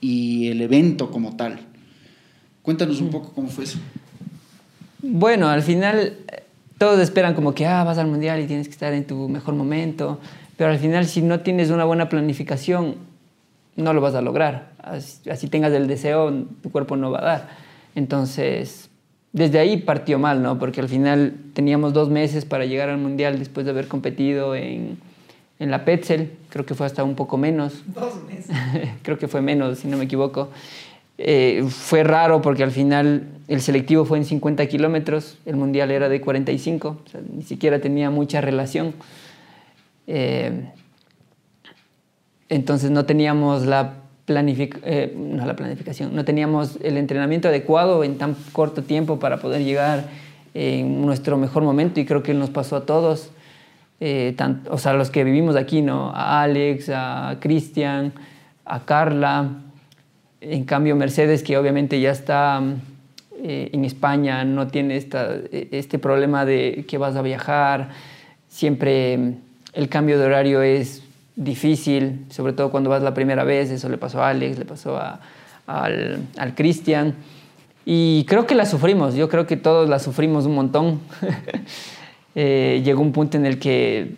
B: y el evento como tal. Cuéntanos un poco cómo fue eso.
C: Bueno, al final todos esperan como que ah, vas al mundial y tienes que estar en tu mejor momento, pero al final si no tienes una buena planificación, no lo vas a lograr. Así, tengas el deseo, tu cuerpo no va a dar. Entonces, desde ahí partió mal, ¿no? Porque al final teníamos dos meses para llegar al mundial después de haber competido en, en la Petzel, creo que fue hasta un poco menos.
D: Dos meses.
C: creo que fue menos, si no me equivoco. Eh, fue raro porque al final el selectivo fue en 50 kilómetros, el mundial era de 45, ni siquiera tenía mucha relación. Eh, entonces no teníamos la, eh, no la planificación, no teníamos el entrenamiento adecuado en tan corto tiempo para poder llegar en nuestro mejor momento y creo que nos pasó a todos, o sea, los que vivimos aquí, ¿no? A Alex, a Cristian, a Carla, en cambio, Mercedes, que obviamente ya está eh, en España, no tiene esta, este problema de que vas a viajar. Siempre mm, el cambio de horario es difícil, sobre todo cuando vas la primera vez. Eso le pasó a Alex, le pasó a, al, al Cristian. Y creo que la sufrimos, yo creo que todos la sufrimos un montón. Eh, llegó un punto en el que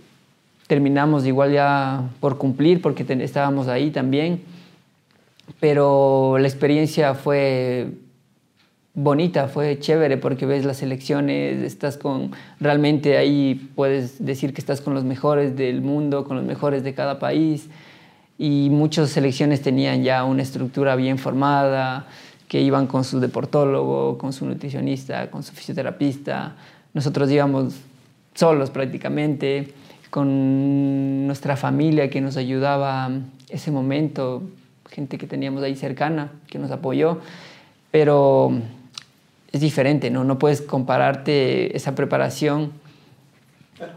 C: terminamos igual ya por cumplir, porque estábamos ahí también pero la experiencia fue bonita, fue chévere porque ves las elecciones, estás con, realmente ahí puedes decir que estás con los mejores del mundo, con los mejores de cada país y muchas selecciones tenían ya una estructura bien formada, que iban con su deportólogo, con su nutricionista, con su fisioterapista. Nosotros íbamos solos prácticamente, con nuestra familia que nos ayudaba ese momento gente que teníamos ahí cercana, que nos apoyó, pero es diferente, ¿no? No puedes compararte esa preparación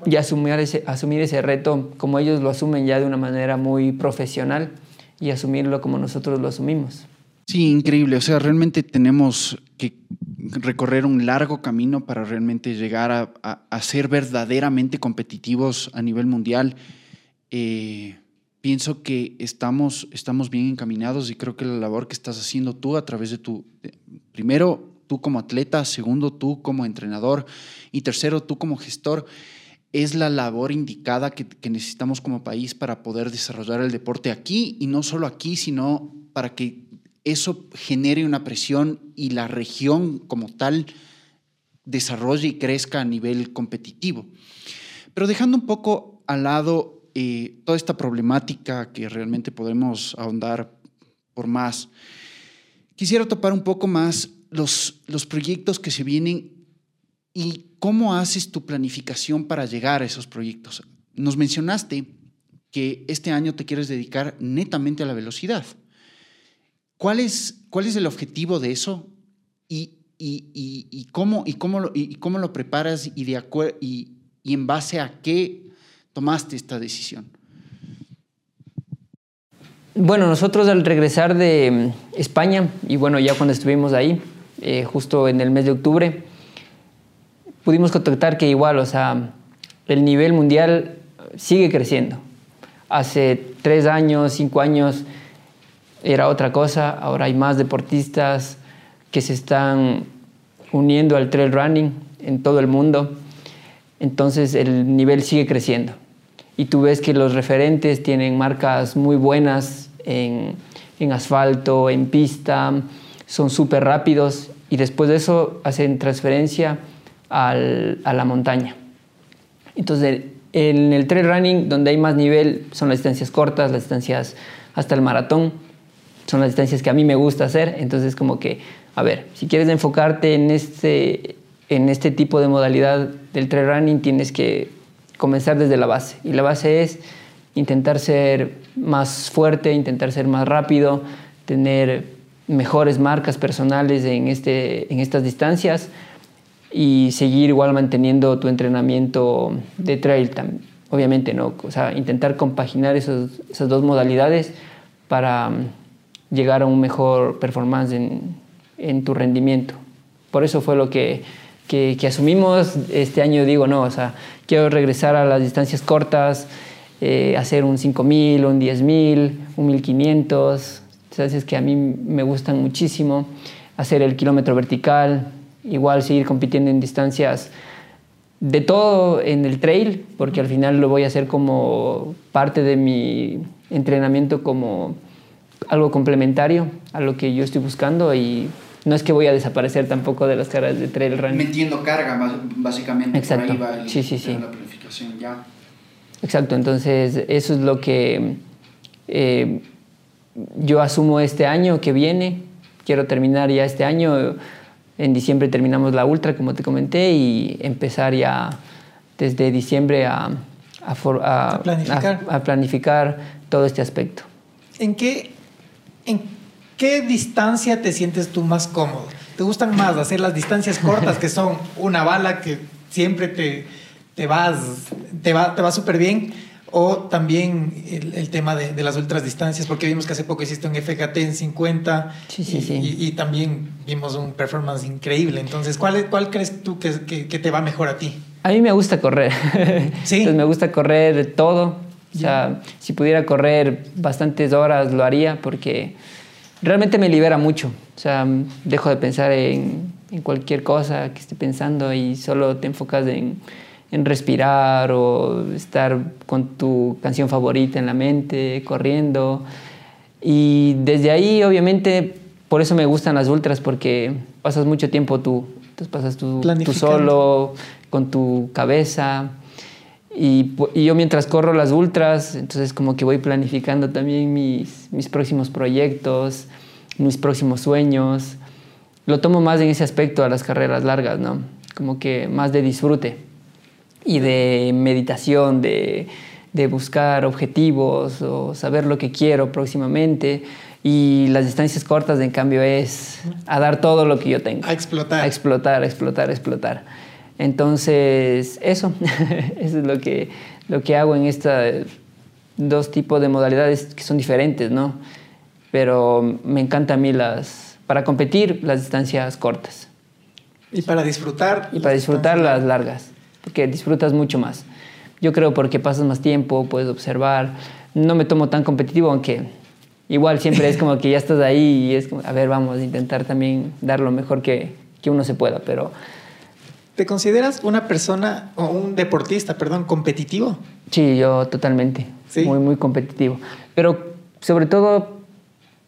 C: y asumir ese, asumir ese reto como ellos lo asumen ya de una manera muy profesional y asumirlo como nosotros lo asumimos.
B: Sí, increíble. O sea, realmente tenemos que recorrer un largo camino para realmente llegar a, ser verdaderamente competitivos a nivel mundial. Eh, pienso que estamos, estamos bien encaminados y creo que la labor que estás haciendo tú a través de tu, primero tú como atleta, segundo tú como entrenador y tercero tú como gestor, es la labor indicada que, necesitamos como país para poder desarrollar el deporte aquí y no solo aquí, sino para que eso genere una presión y la región como tal desarrolle y crezca a nivel competitivo. Pero dejando un poco al lado eh, toda esta problemática que realmente podemos ahondar por más, quisiera topar un poco más los, los proyectos que se vienen y cómo haces tu planificación para llegar a esos proyectos. Nos mencionaste que este año te quieres dedicar netamente a la velocidad. ¿Cuál es, cuál es el objetivo de eso? Y, y, y, cómo, y, cómo, lo, y cómo lo preparas y, de y, y en base a qué tomaste esta decisión?
C: Bueno, nosotros al regresar de España, y bueno, ya cuando estuvimos ahí, eh, justo en el mes de octubre, pudimos contactar que igual, o sea, el nivel mundial sigue creciendo. Hace tres años, cinco años, era otra cosa, ahora hay más deportistas que se están uniendo al trail running en todo el mundo, entonces el nivel sigue creciendo. Y tú ves que los referentes tienen marcas muy buenas en, asfalto, en pista, son súper rápidos y después de eso hacen transferencia a la montaña. Entonces, en el trail running, donde hay más nivel, son las distancias cortas, las distancias hasta el maratón son las distancias que a mí me gusta hacer. Entonces, como que, a ver, si quieres enfocarte en este, en este tipo de modalidad del trail running, tienes que comenzar desde la base. Y la base es intentar ser más fuerte, intentar ser más rápido, tener mejores marcas personales en, este, en estas distancias y seguir igual manteniendo tu entrenamiento de trail. Obviamente, ¿no? O sea, intentar compaginar esos, esas dos modalidades para llegar a un mejor performance en, en tu rendimiento. Por eso fue lo que, que, asumimos. Este año digo, no, o sea, quiero regresar a las distancias cortas, eh, hacer un 5000, un 10000, un 1500, distancias que a mí me gustan muchísimo, hacer el kilómetro vertical, igual seguir compitiendo en distancias de todo en el trail, porque al final lo voy a hacer como parte de mi entrenamiento como algo complementario a lo que yo estoy buscando y no es que voy a desaparecer tampoco de las carreras de trail running.
B: Metiendo carga, básicamente.
C: Exacto.
B: Por ahí va
C: sí, sí, sí.
B: La planificación ya.
C: Exacto, entonces eso es lo que eh, yo asumo este año que viene. Quiero terminar ya este año. En diciembre terminamos la ultra, como te comenté, y empezar ya desde diciembre a,
D: a, planificar.
C: a planificar todo este aspecto.
D: ¿En qué ¿en qué distancia te sientes tú más cómodo? ¿Te gustan más hacer las distancias cortas, que son una bala que siempre te, te vas, te va, te va súper bien? O también el, tema de, las ultras distancias, porque vimos que hace poco hiciste un FGT en 50
C: sí, sí,
D: y,
C: sí.
D: Y, también vimos un performance increíble. Entonces, ¿cuál, cuál crees tú que, que, que te va mejor a ti?
C: A mí me gusta correr.
D: Sí.
C: Entonces me gusta correr todo. O sea, si pudiera correr bastantes horas lo haría porque realmente me libera mucho. O sea, dejo de pensar en, en cualquier cosa que esté pensando y solo te enfocas en, en, respirar o estar con tu canción favorita en la mente, corriendo. Y desde ahí, obviamente, por eso me gustan las ultras porque pasas mucho tiempo tú. Entonces pasas tú, tú solo, con tu cabeza y, yo mientras corro las ultras, entonces como que voy planificando también mis, mis próximos proyectos, mis próximos sueños. Lo tomo más en ese aspecto a las carreras largas, ¿no? Como que más de disfrute y de meditación, de, de buscar objetivos o saber lo que quiero próximamente. Y las distancias cortas, en cambio, es a dar todo lo que yo tengo.
D: A explotar.
C: A explotar, explotar, explotar. Entonces, eso, eso es lo que, lo que hago en estos dos tipos de modalidades que son diferentes, ¿no? Pero me encanta a mí las, para competir, las distancias cortas.
D: Y para disfrutar.
C: Y para disfrutar las largas, porque disfrutas mucho más. Yo creo porque pasas más tiempo, puedes observar. No me tomo tan competitivo, aunque igual siempre es como que ya estás ahí y es como, a ver, vamos a intentar también dar lo mejor que, que uno se pueda, pero...
D: ¿Te consideras una persona o un deportista, perdón, competitivo?
C: Sí, yo totalmente.
D: ¿Sí?
C: Muy, muy competitivo. Pero sobre todo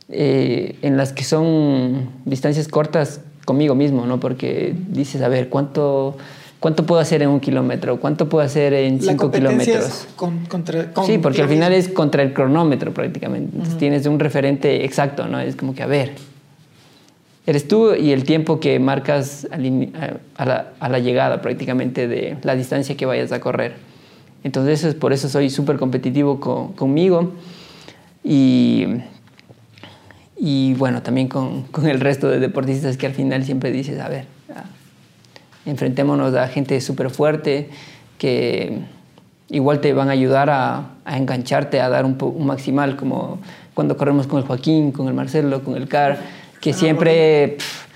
C: eh, en las que son distancias cortas conmigo mismo, ¿no? Porque dices, a ver, ¿cuánto, cuánto puedo hacer en un kilómetro? ¿Cuánto puedo hacer en
D: La
C: cinco kilómetros?
D: es con- contra- con-
C: Sí, porque al final es contra el cronómetro prácticamente. Entonces tienes un referente exacto, ¿no? Es como que, a ver, eres tú y el tiempo que marcas a, la, a la llegada prácticamente de la distancia que vayas a correr. Entonces eso es, por eso soy súper competitivo co- conmigo y, y bueno, también con, con el resto de deportistas que al final siempre dices, a ver, enfrentémonos a gente súper fuerte que igual te van a ayudar a, a engancharte, a dar un, un maximal, como cuando corremos con el Joaquín, con el Marcelo, con el Car, que siempre, pf,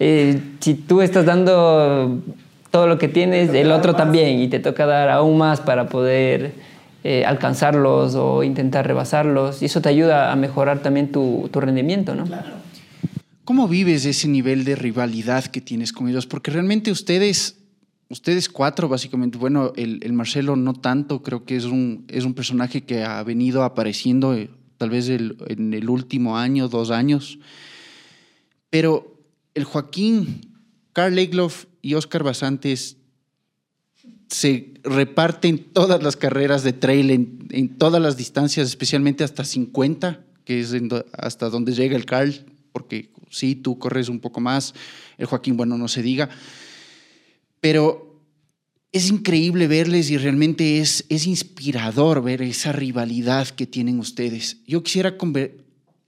C: eh, si tú estás dando todo lo que tienes, el otro también, y te toca dar aún más para poder eh, alcanzarlos o intentar rebasarlos, y eso te ayuda a mejorar también tu, tu rendimiento, ¿no?
B: ¿Cómo vives ese nivel de rivalidad que tienes con ellos? Porque realmente ustedes, ustedes cuatro, básicamente, bueno, el, el Marcelo no tanto, creo que es un, es un personaje que ha venido apareciendo eh, tal vez el- en el último año, dos años. Pero el Joaquín, Carl Egloff y Oscar Basantes se reparten todas las carreras de trail en, en todas las distancias, especialmente hasta 50, que es hasta donde llega el Carl, porque sí, tú corres un poco más, el Joaquín, bueno, no se diga, pero es increíble verles y realmente es, es inspirador ver esa rivalidad que tienen ustedes. Yo quisiera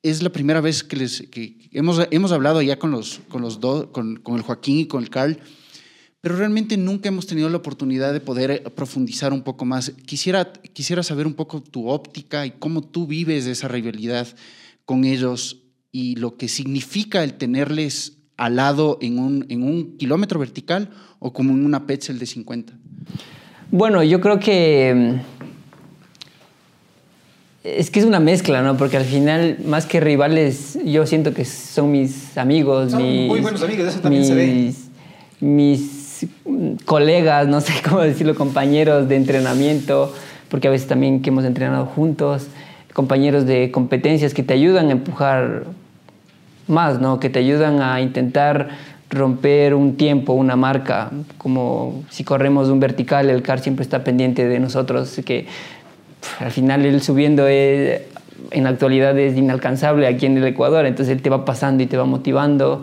B: es la primera vez que les que hemos, hemos hablado ya con los, con los dos, con, con el Joaquín y con el Carl, pero realmente nunca hemos tenido la oportunidad de poder eh, profundizar un poco más. Quisiera, quisiera saber un poco tu óptica y cómo tú vives esa rivalidad con ellos y lo que significa el tenerles al lado en un, en un kilómetro vertical o como en una Petzel de 50.
C: Bueno, yo creo que mm, es que es una mezcla, ¿no? Porque al final, más que rivales, yo siento que son mis amigos,
D: Son
C: mis,
D: muy buenos amigos, eso también se ve.
C: mis, mis mm, colegas, no sé cómo decirlo, compañeros de entrenamiento, porque a veces también que hemos entrenado juntos, compañeros de competencias que te ayudan a empujar más, ¿no? Que te ayudan a intentar romper un tiempo, una marca, como si corremos un vertical, el car siempre está pendiente de nosotros, que al final él subiendo es- en la actualidad es inalcanzable aquí en el Ecuador, entonces él te va pasando y te va motivando.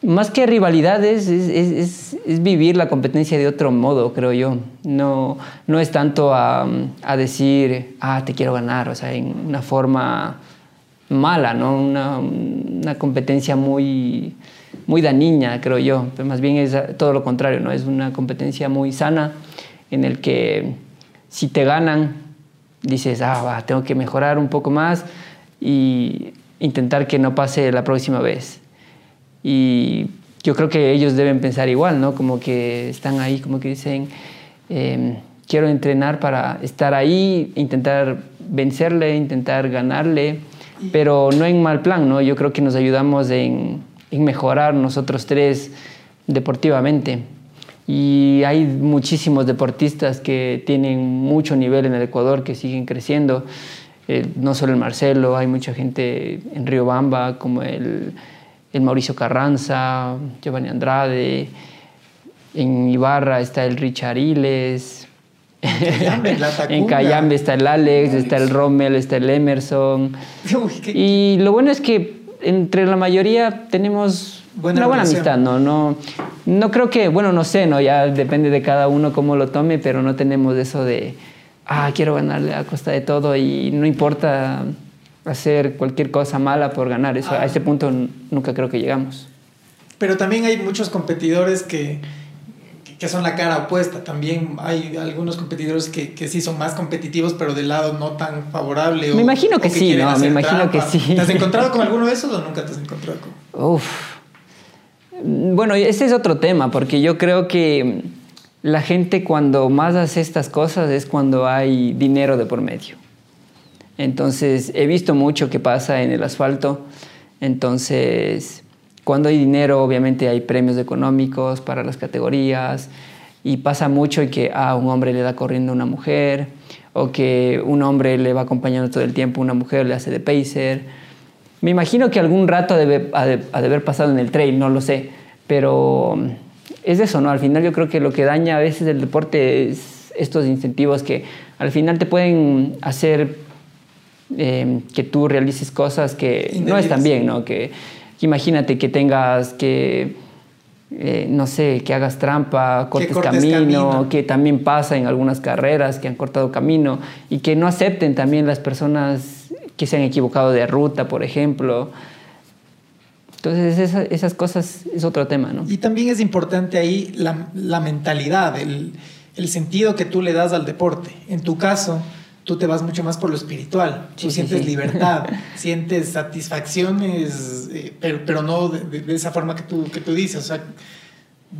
C: Más que rivalidades, es, es- es- es vivir la competencia de otro modo, creo yo. No, no es tanto a, a decir, ah, te quiero ganar, o sea, en una forma mala, ¿no? Una, una competencia muy, muy dañina, creo yo. Pero más bien es todo lo contrario, ¿no? Es una competencia muy sana en el que si te ganan, dices, ah, va, tengo que mejorar un poco más y intentar que no pase la próxima vez. Y yo creo que ellos deben pensar igual, ¿no? Como que están ahí, como que dicen, eh, quiero entrenar para estar ahí, intentar vencerle, intentar ganarle, pero no en mal plan, ¿no? Yo creo que nos ayudamos en, en mejorar nosotros tres deportivamente. Y hay muchísimos deportistas que tienen mucho nivel en el Ecuador, que siguen creciendo. Eh, no solo el Marcelo, hay mucha gente en Riobamba, como el, el Mauricio Carranza, Giovanni Andrade. En Ibarra está el Richard Iles. En Cayambe está el Alex, está el Rommel, está el Emerson.
D: Uy, qué-
C: Y lo bueno es que entre la mayoría tenemos
D: Buena
C: una buena
D: relación.
C: amistad, ¿no? ¿no? No creo que, bueno, no sé, ¿no? Ya depende de cada uno cómo lo tome, pero no tenemos eso de, ah, quiero ganarle a costa de todo y no importa hacer cualquier cosa mala por ganar. Eso, A ese punto nunca creo que llegamos.
D: Pero también hay muchos competidores que, que son la cara opuesta. También hay algunos competidores que, que sí son más competitivos, pero del lado no tan favorable. o-
C: Me imagino que
D: o
C: sí, ¿no? Me imagino que sí.
D: ¿Te has encontrado con alguno de esos o nunca te has encontrado con?
C: Uf. Bueno, ese es otro tema, porque yo creo que la gente cuando más hace estas cosas es cuando hay dinero de por medio. Entonces, he visto mucho que pasa en el asfalto. Entonces, cuando hay dinero, obviamente hay premios económicos para las categorías y pasa mucho que a un hombre le da corriendo a una mujer o que un hombre le va acompañando todo el tiempo, una mujer le hace de pacer. Me imagino que algún rato debe, ha, de, haber pasado en el trail, no lo sé, pero es eso, ¿no? Al final yo creo que lo que daña a veces el deporte es estos incentivos que al final te pueden hacer eh, que tú realices cosas que no están bien, ¿no? Que, imagínate que tengas que, eh, no sé, que hagas trampa, cortes, camino, que también pasa en algunas carreras que han cortado camino y que no acepten también las personas que se han equivocado de ruta, por ejemplo. Entonces esas cosas es otro tema, ¿no?
D: Y también es importante ahí la, la mentalidad, el, el, sentido que tú le das al deporte. En tu caso, tú te vas mucho más por lo espiritual. tú sientes libertad, sientes satisfacciones, eh, pero, pero, no de, esa forma que tú, que tú dices. O sea,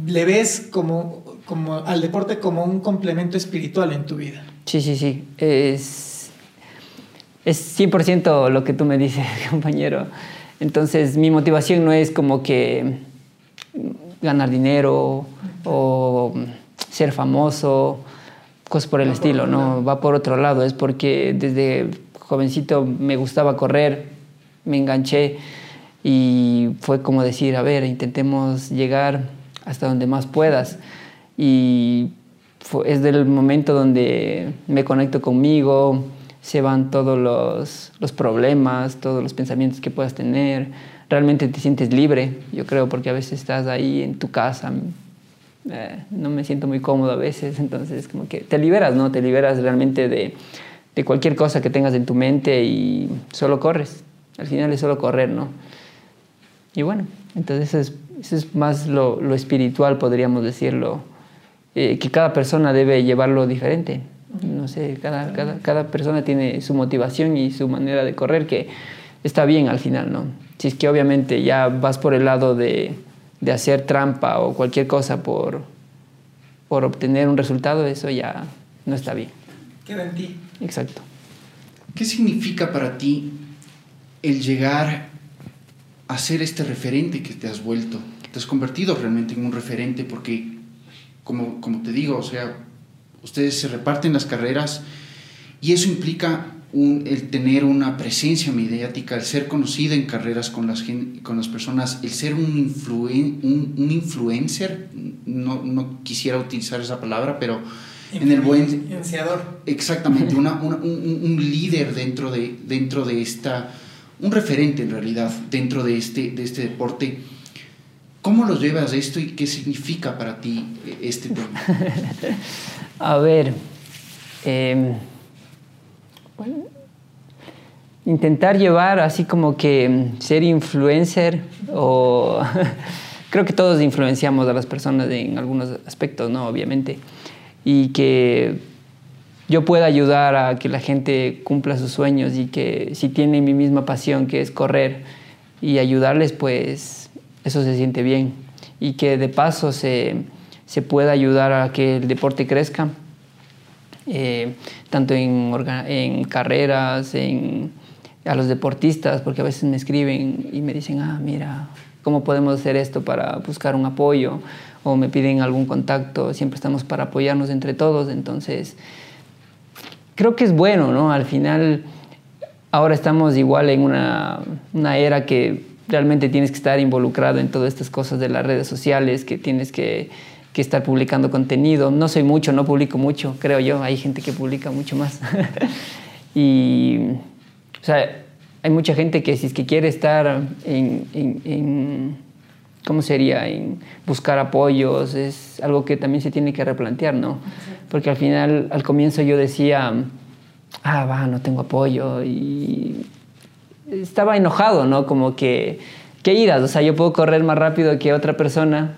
D: le ves como, como al deporte como un complemento espiritual en tu vida.
C: Sí, sí, sí. Es, es 100% lo que tú me dices, compañero. Entonces, mi motivación no es como que ganar dinero o ser famoso cosas por el estilo, no va por otro lado, es porque desde jovencito me gustaba correr, me enganché y fue como decir, a ver, intentemos llegar hasta donde más puedas. Y es del momento donde me conecto conmigo, se van todos los, los, problemas, todos los pensamientos que puedas tener. Realmente te sientes libre, yo creo, porque a veces estás ahí en tu casa eh, no me siento muy cómodo a veces, entonces como que te liberas, ¿no? Te liberas realmente de, de, cualquier cosa que tengas en tu mente y solo corres. Al final es solo correr, ¿no? Y bueno, entonces eso es, más lo, lo, espiritual, podríamos decirlo, eh, que cada persona debe llevarlo diferente. No sé, cada, cada, cada persona tiene su motivación y su manera de correr que está bien al final, ¿no? Si es que obviamente ya vas por el lado de de hacer trampa o cualquier cosa por, por obtener un resultado, eso ya no está bien.
D: Queda en ti.
C: Exacto.
B: ¿Qué significa para ti el llegar a ser este referente que te has vuelto? Te has convertido realmente en un referente porque, como, como te digo, o sea, ustedes se reparten las carreras y eso implica el tener una presencia mediática, el ser conocida en carreras con las, con las personas, el ser un, un, influencer, no, no, quisiera utilizar esa palabra, pero en el buen...
D: Influenciador.
B: Exactamente, una, un, un, líder dentro de, dentro de esta, un referente en realidad dentro de este, de este deporte. ¿Cómo lo llevas esto y qué significa para ti este tema?
C: A ver, eh, intentar llevar así como que mm, ser influencer o creo que todos influenciamos a las personas en algunos aspectos, ¿no? Obviamente. Y que yo pueda ayudar a que la gente cumpla sus sueños y que si tienen mi misma pasión que es correr y ayudarles, pues eso se siente bien. Y que de paso se, se pueda ayudar a que el deporte crezca eh, tanto en, en carreras, en, a los deportistas, porque a veces me escriben y me dicen, ah, mira, ¿cómo podemos hacer esto para buscar un apoyo? O me piden algún contacto, siempre estamos para apoyarnos entre todos, entonces creo que es bueno, ¿no? Al final, ahora estamos igual en una, una era que realmente tienes que estar involucrado en todas estas cosas de las redes sociales, que tienes que que estar publicando contenido. No soy mucho, no publico mucho, creo yo. Hay gente que publica mucho más. y, o sea, hay mucha gente que si es que quiere estar en, en, ¿cómo sería? En buscar apoyos, es algo que también se tiene que replantear, ¿no? Porque al final, al comienzo yo decía, ah, va, no tengo apoyo y estaba enojado, ¿no? Como que, ¿qué iras? O sea, yo puedo correr más rápido que otra persona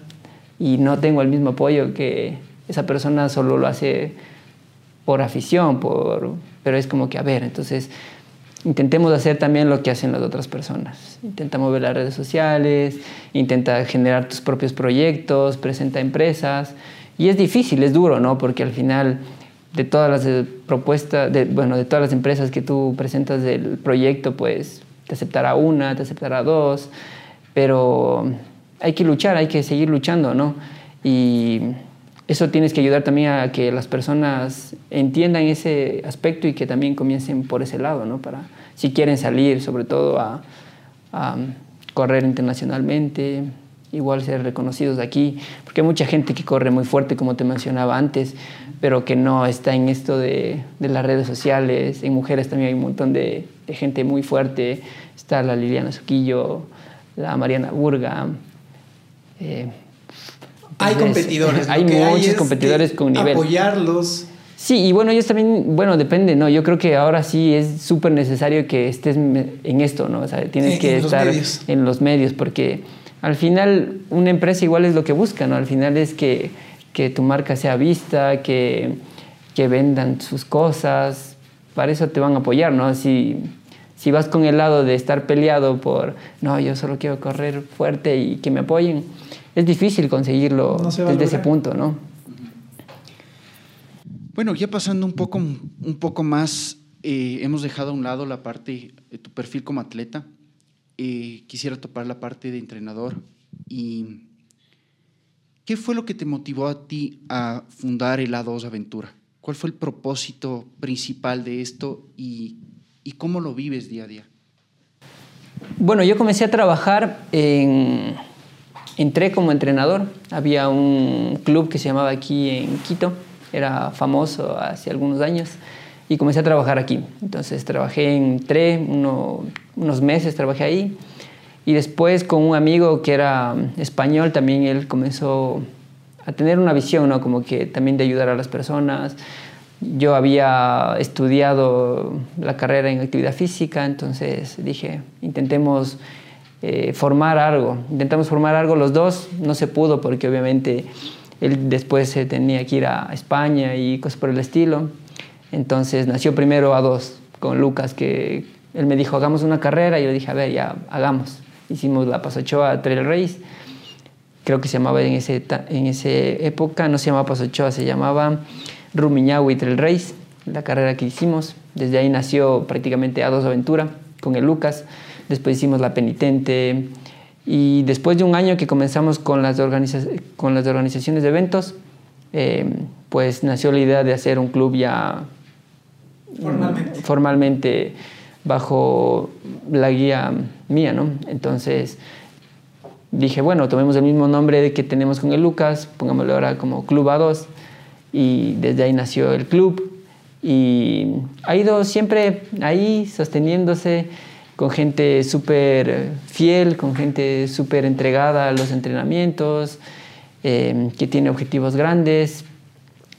C: y no tengo el mismo apoyo que esa persona solo lo hace por afición, por, pero es como que, a ver, entonces intentemos hacer también lo que hacen las otras personas. Intenta mover las redes sociales, intenta generar tus propios proyectos, presenta empresas. Y es difícil, es duro, ¿no? Porque al final de todas las eh, propuestas, de, bueno, de todas las empresas que tú presentas del proyecto, pues te aceptará una, te aceptará dos, pero hay que luchar, hay que seguir luchando, ¿no? Y eso tienes que ayudar también a que las personas entiendan ese aspecto y que también comiencen por ese lado, ¿no? Para, si quieren salir, sobre todo a, correr internacionalmente, igual ser reconocidos aquí, porque hay mucha gente que corre muy fuerte, como te mencionaba antes, pero que no está en esto de, de las redes sociales. En mujeres también hay un montón de, de gente muy fuerte. Está la Liliana Suquillo, la Mariana Burga.
D: Eh, hay competidores.
C: Hay muchos competidores con nivel.
D: Apoyarlos.
C: Sí, y bueno, ellos también, bueno, depende, ¿no? Yo creo que ahora sí es súper necesario que estés en esto, ¿no? O sea, tienes que estar en los medios, porque al final una empresa igual es lo que busca, ¿no? Al final es que que tu marca sea vista, que, que vendan sus cosas, para eso te van a apoyar, ¿no? Si, si vas con el lado de estar peleado por, no, yo solo quiero correr fuerte y que me apoyen, es difícil conseguirlo desde ese punto, ¿no?
B: Bueno, ya pasando un poco, un poco más, eh, hemos dejado a un lado la parte de tu perfil como atleta. Eh, quisiera topar la parte de entrenador y ¿Qué fue lo que te motivó a ti a fundar el A2 Aventura? ¿Cuál fue el propósito principal de esto y, y cómo lo vives día a día?
C: Bueno, yo comencé a trabajar en... Entré como entrenador. Había un club que se llamaba aquí en Quito, era famoso hace algunos años, y comencé a trabajar aquí. Entonces trabajé, entré uno, unos meses, trabajé ahí y después con un amigo que era español también él comenzó a tener una visión, ¿no? Como que también de ayudar a las personas. Yo había estudiado la carrera en actividad física, entonces dije, intentemos eh, formar algo. Intentamos formar algo los dos, no se pudo porque obviamente él después se tenía que ir a España y cosas por el estilo. Entonces nació primero a dos con Lucas, que él me dijo, hagamos una carrera, y yo dije, a ver, ya, hagamos hicimos la Pasochoa Trail Race, creo que se llamaba en esa en ese época, no se llamaba Pasochoa, se llamaba Rumiñahui Trail Race, la carrera que hicimos. Desde ahí nació prácticamente A2 Aventura con el Lucas, después hicimos la Penitente y después de un año que comenzamos con las, con las organizaciones de eventos, eh, pues nació la idea de hacer un club ya
D: formalmente,
C: formalmente bajo la guía mía, ¿no? Entonces dije, bueno, tomemos el mismo nombre que tenemos con el Lucas, pongámoslo ahora como Club A2 y desde ahí nació el club y ha ido siempre ahí sosteniéndose con gente súper fiel, con gente súper entregada a los entrenamientos, eh, que tiene objetivos grandes,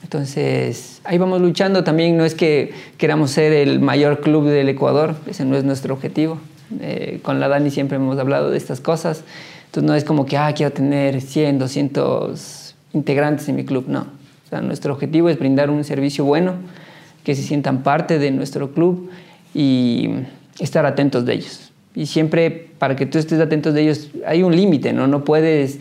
C: entonces, ahí vamos luchando. También no es que queramos ser el mayor club del Ecuador, ese no es nuestro objetivo. Eh, con la Dani siempre hemos hablado de estas cosas. Entonces, no es como que, ah, quiero tener 100, 200 integrantes en mi club, no. O sea, nuestro objetivo es brindar un servicio bueno, que se sientan parte de nuestro club y estar atentos de ellos. Y siempre, para que tú estés atentos de ellos, hay un límite, ¿no? No puedes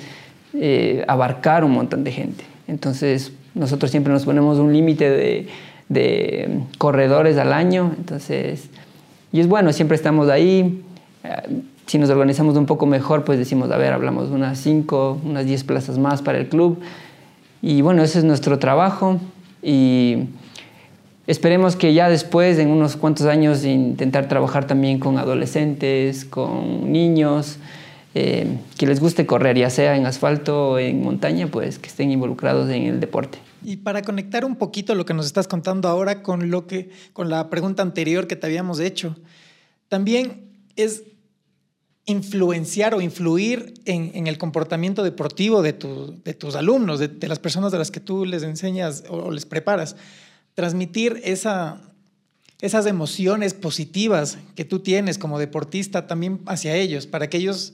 C: eh, abarcar un montón de gente. Entonces, nosotros siempre nos ponemos un límite de, de, corredores al año, entonces, y es bueno, siempre estamos ahí. Eh, si nos organizamos un poco mejor, pues decimos, a ver, hablamos unas 5, unas 10 plazas más para el club. Y bueno, ese es nuestro trabajo y esperemos que ya después, en unos cuantos años, intentar trabajar también con adolescentes, con niños, eh, que les guste correr, ya sea en asfalto o en montaña, pues que estén involucrados en el deporte.
D: Y para conectar un poquito lo que nos estás contando ahora con lo que con la pregunta anterior que te habíamos hecho, también es influenciar o influir en, el comportamiento deportivo de, de tus alumnos, de, las personas de las que tú les enseñas o, les preparas. Transmitir esa, esas emociones positivas que tú tienes como deportista también hacia ellos, para que ellos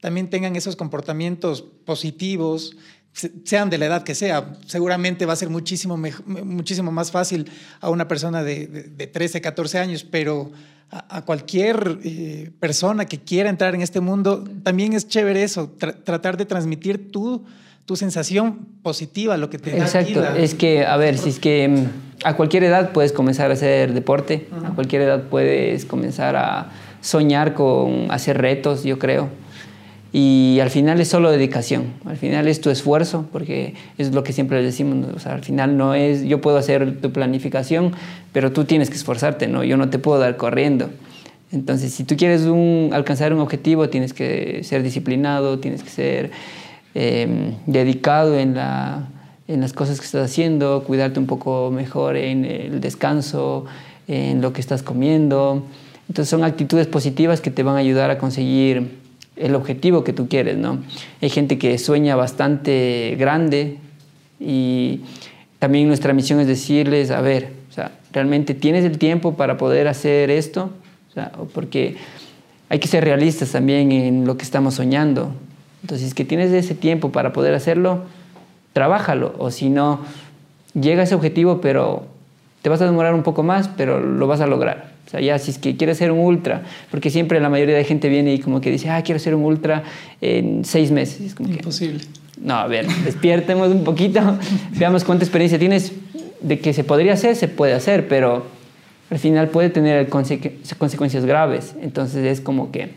D: también tengan esos comportamientos positivos, sean de la edad que sea. Seguramente va a ser muchísimo, muchísimo más fácil a una persona de, de, 13, 14 años, pero a, cualquier eh, persona que quiera entrar en este mundo, también es chévere eso, tratar de transmitir tu, tu sensación positiva, lo que te
C: da. Exacto, es que, a ver, si es que mm, a cualquier edad puedes comenzar a hacer deporte, a cualquier edad puedes comenzar a soñar con hacer retos, yo creo. Y al final es solo dedicación, al final es tu esfuerzo, porque es lo que siempre les decimos, o sea, al final no es, yo puedo hacer tu planificación, pero tú tienes que esforzarte, ¿no? Yo no te puedo dar corriendo. Entonces, si tú quieres un, alcanzar un objetivo, tienes que ser disciplinado, tienes que ser em, dedicado en, la, en las cosas que estás haciendo, cuidarte un poco mejor en el descanso, en lo que estás comiendo. Entonces, son actitudes positivas que te van a ayudar a conseguir el objetivo que tú quieres, ¿no? Hay gente que sueña bastante grande y también nuestra misión es decirles, a ver, ¿realmente tienes el tiempo para poder hacer esto? O porque hay que ser realistas también en lo que estamos soñando. Entonces, que tienes ese tiempo para poder hacerlo, trabájalo. O si no, llega a ese objetivo, pero te vas a demorar un poco más, pero lo vas a lograr. O sea, ya si es que quieres ser un ultra, porque siempre la mayoría de gente viene y como que dice, ah, quiero ser un ultra en seis meses. Es como
D: Imposible.
C: no, a ver, despiértemos un poquito, veamos cuánta experiencia tienes de que se podría hacer, se puede hacer, pero al final puede tener consecuencias graves. Entonces es como que,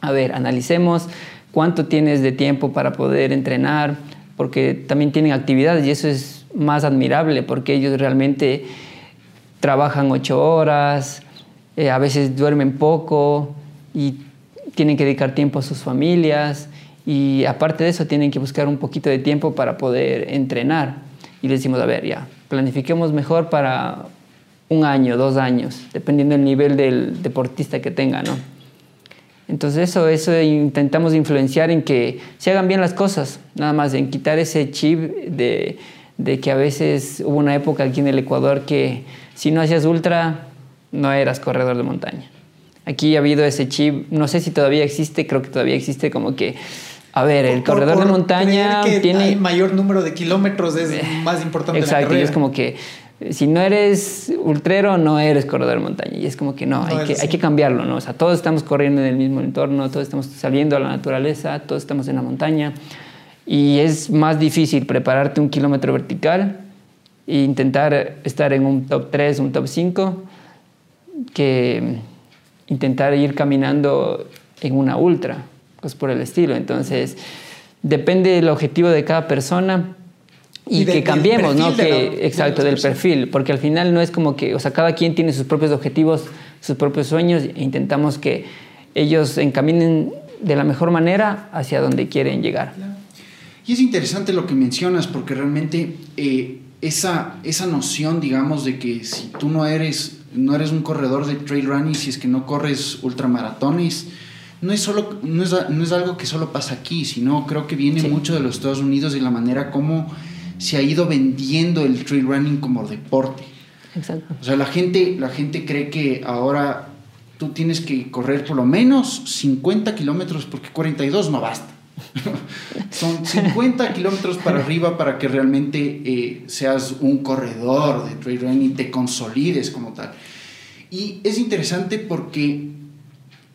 C: a ver, analicemos cuánto tienes de tiempo para poder entrenar, porque también tienen actividades y eso es más admirable, porque ellos realmente trabajan ocho horas, eh, a veces duermen poco y tienen que dedicar tiempo a sus familias y aparte de eso tienen que buscar un poquito de tiempo para poder entrenar. Y decimos, a ver, ya, planifiquemos mejor para un año, dos años, dependiendo del nivel del deportista que tenga, ¿no? Entonces eso, eso intentamos influenciar en que se hagan bien las cosas, nada más en quitar ese chip de, de que a veces hubo una época aquí en el Ecuador que si no hacías ultra no eras corredor de montaña. Aquí ha habido ese chip, no sé si todavía existe, creo que todavía existe como que, a ver, el corredor de montaña
D: que
C: tiene...
D: Hay mayor número de kilómetros es más importante.
C: Exacto, la y es como que si no eres ultrero, no eres corredor de montaña. Y es como que no, hay, que, hay que cambiarlo, ¿no? O sea, todos estamos corriendo en el mismo entorno, todos estamos saliendo a la naturaleza, todos estamos en la montaña. Y es más difícil prepararte un kilómetro vertical e intentar estar en un top 3, un top 5 que intentar ir caminando en una ultra, pues por el estilo. Entonces, depende del objetivo de cada persona y, que cambiemos, ¿no? Que, exacto, del perfil, porque al final no es como que, o sea, cada quien tiene sus propios objetivos, sus propios sueños e intentamos que ellos encaminen de la mejor manera hacia donde quieren llegar.
B: Y es interesante lo que mencionas, porque realmente eh, esa, esa noción, digamos, de que si tú no eres no eres un corredor de trail running si es que no corres ultramaratones. No es, solo, no es, no es algo que solo pasa aquí, sino creo que viene mucho de los Estados Unidos y la manera como se ha ido vendiendo el trail running como deporte.
C: Exacto.
B: O sea, la gente, la gente cree que ahora tú tienes que correr por lo menos 50 kilómetros porque 42 no basta. Son 50 kilómetros para arriba para que realmente eh, seas un corredor de trail running y te consolides como tal. Y es interesante porque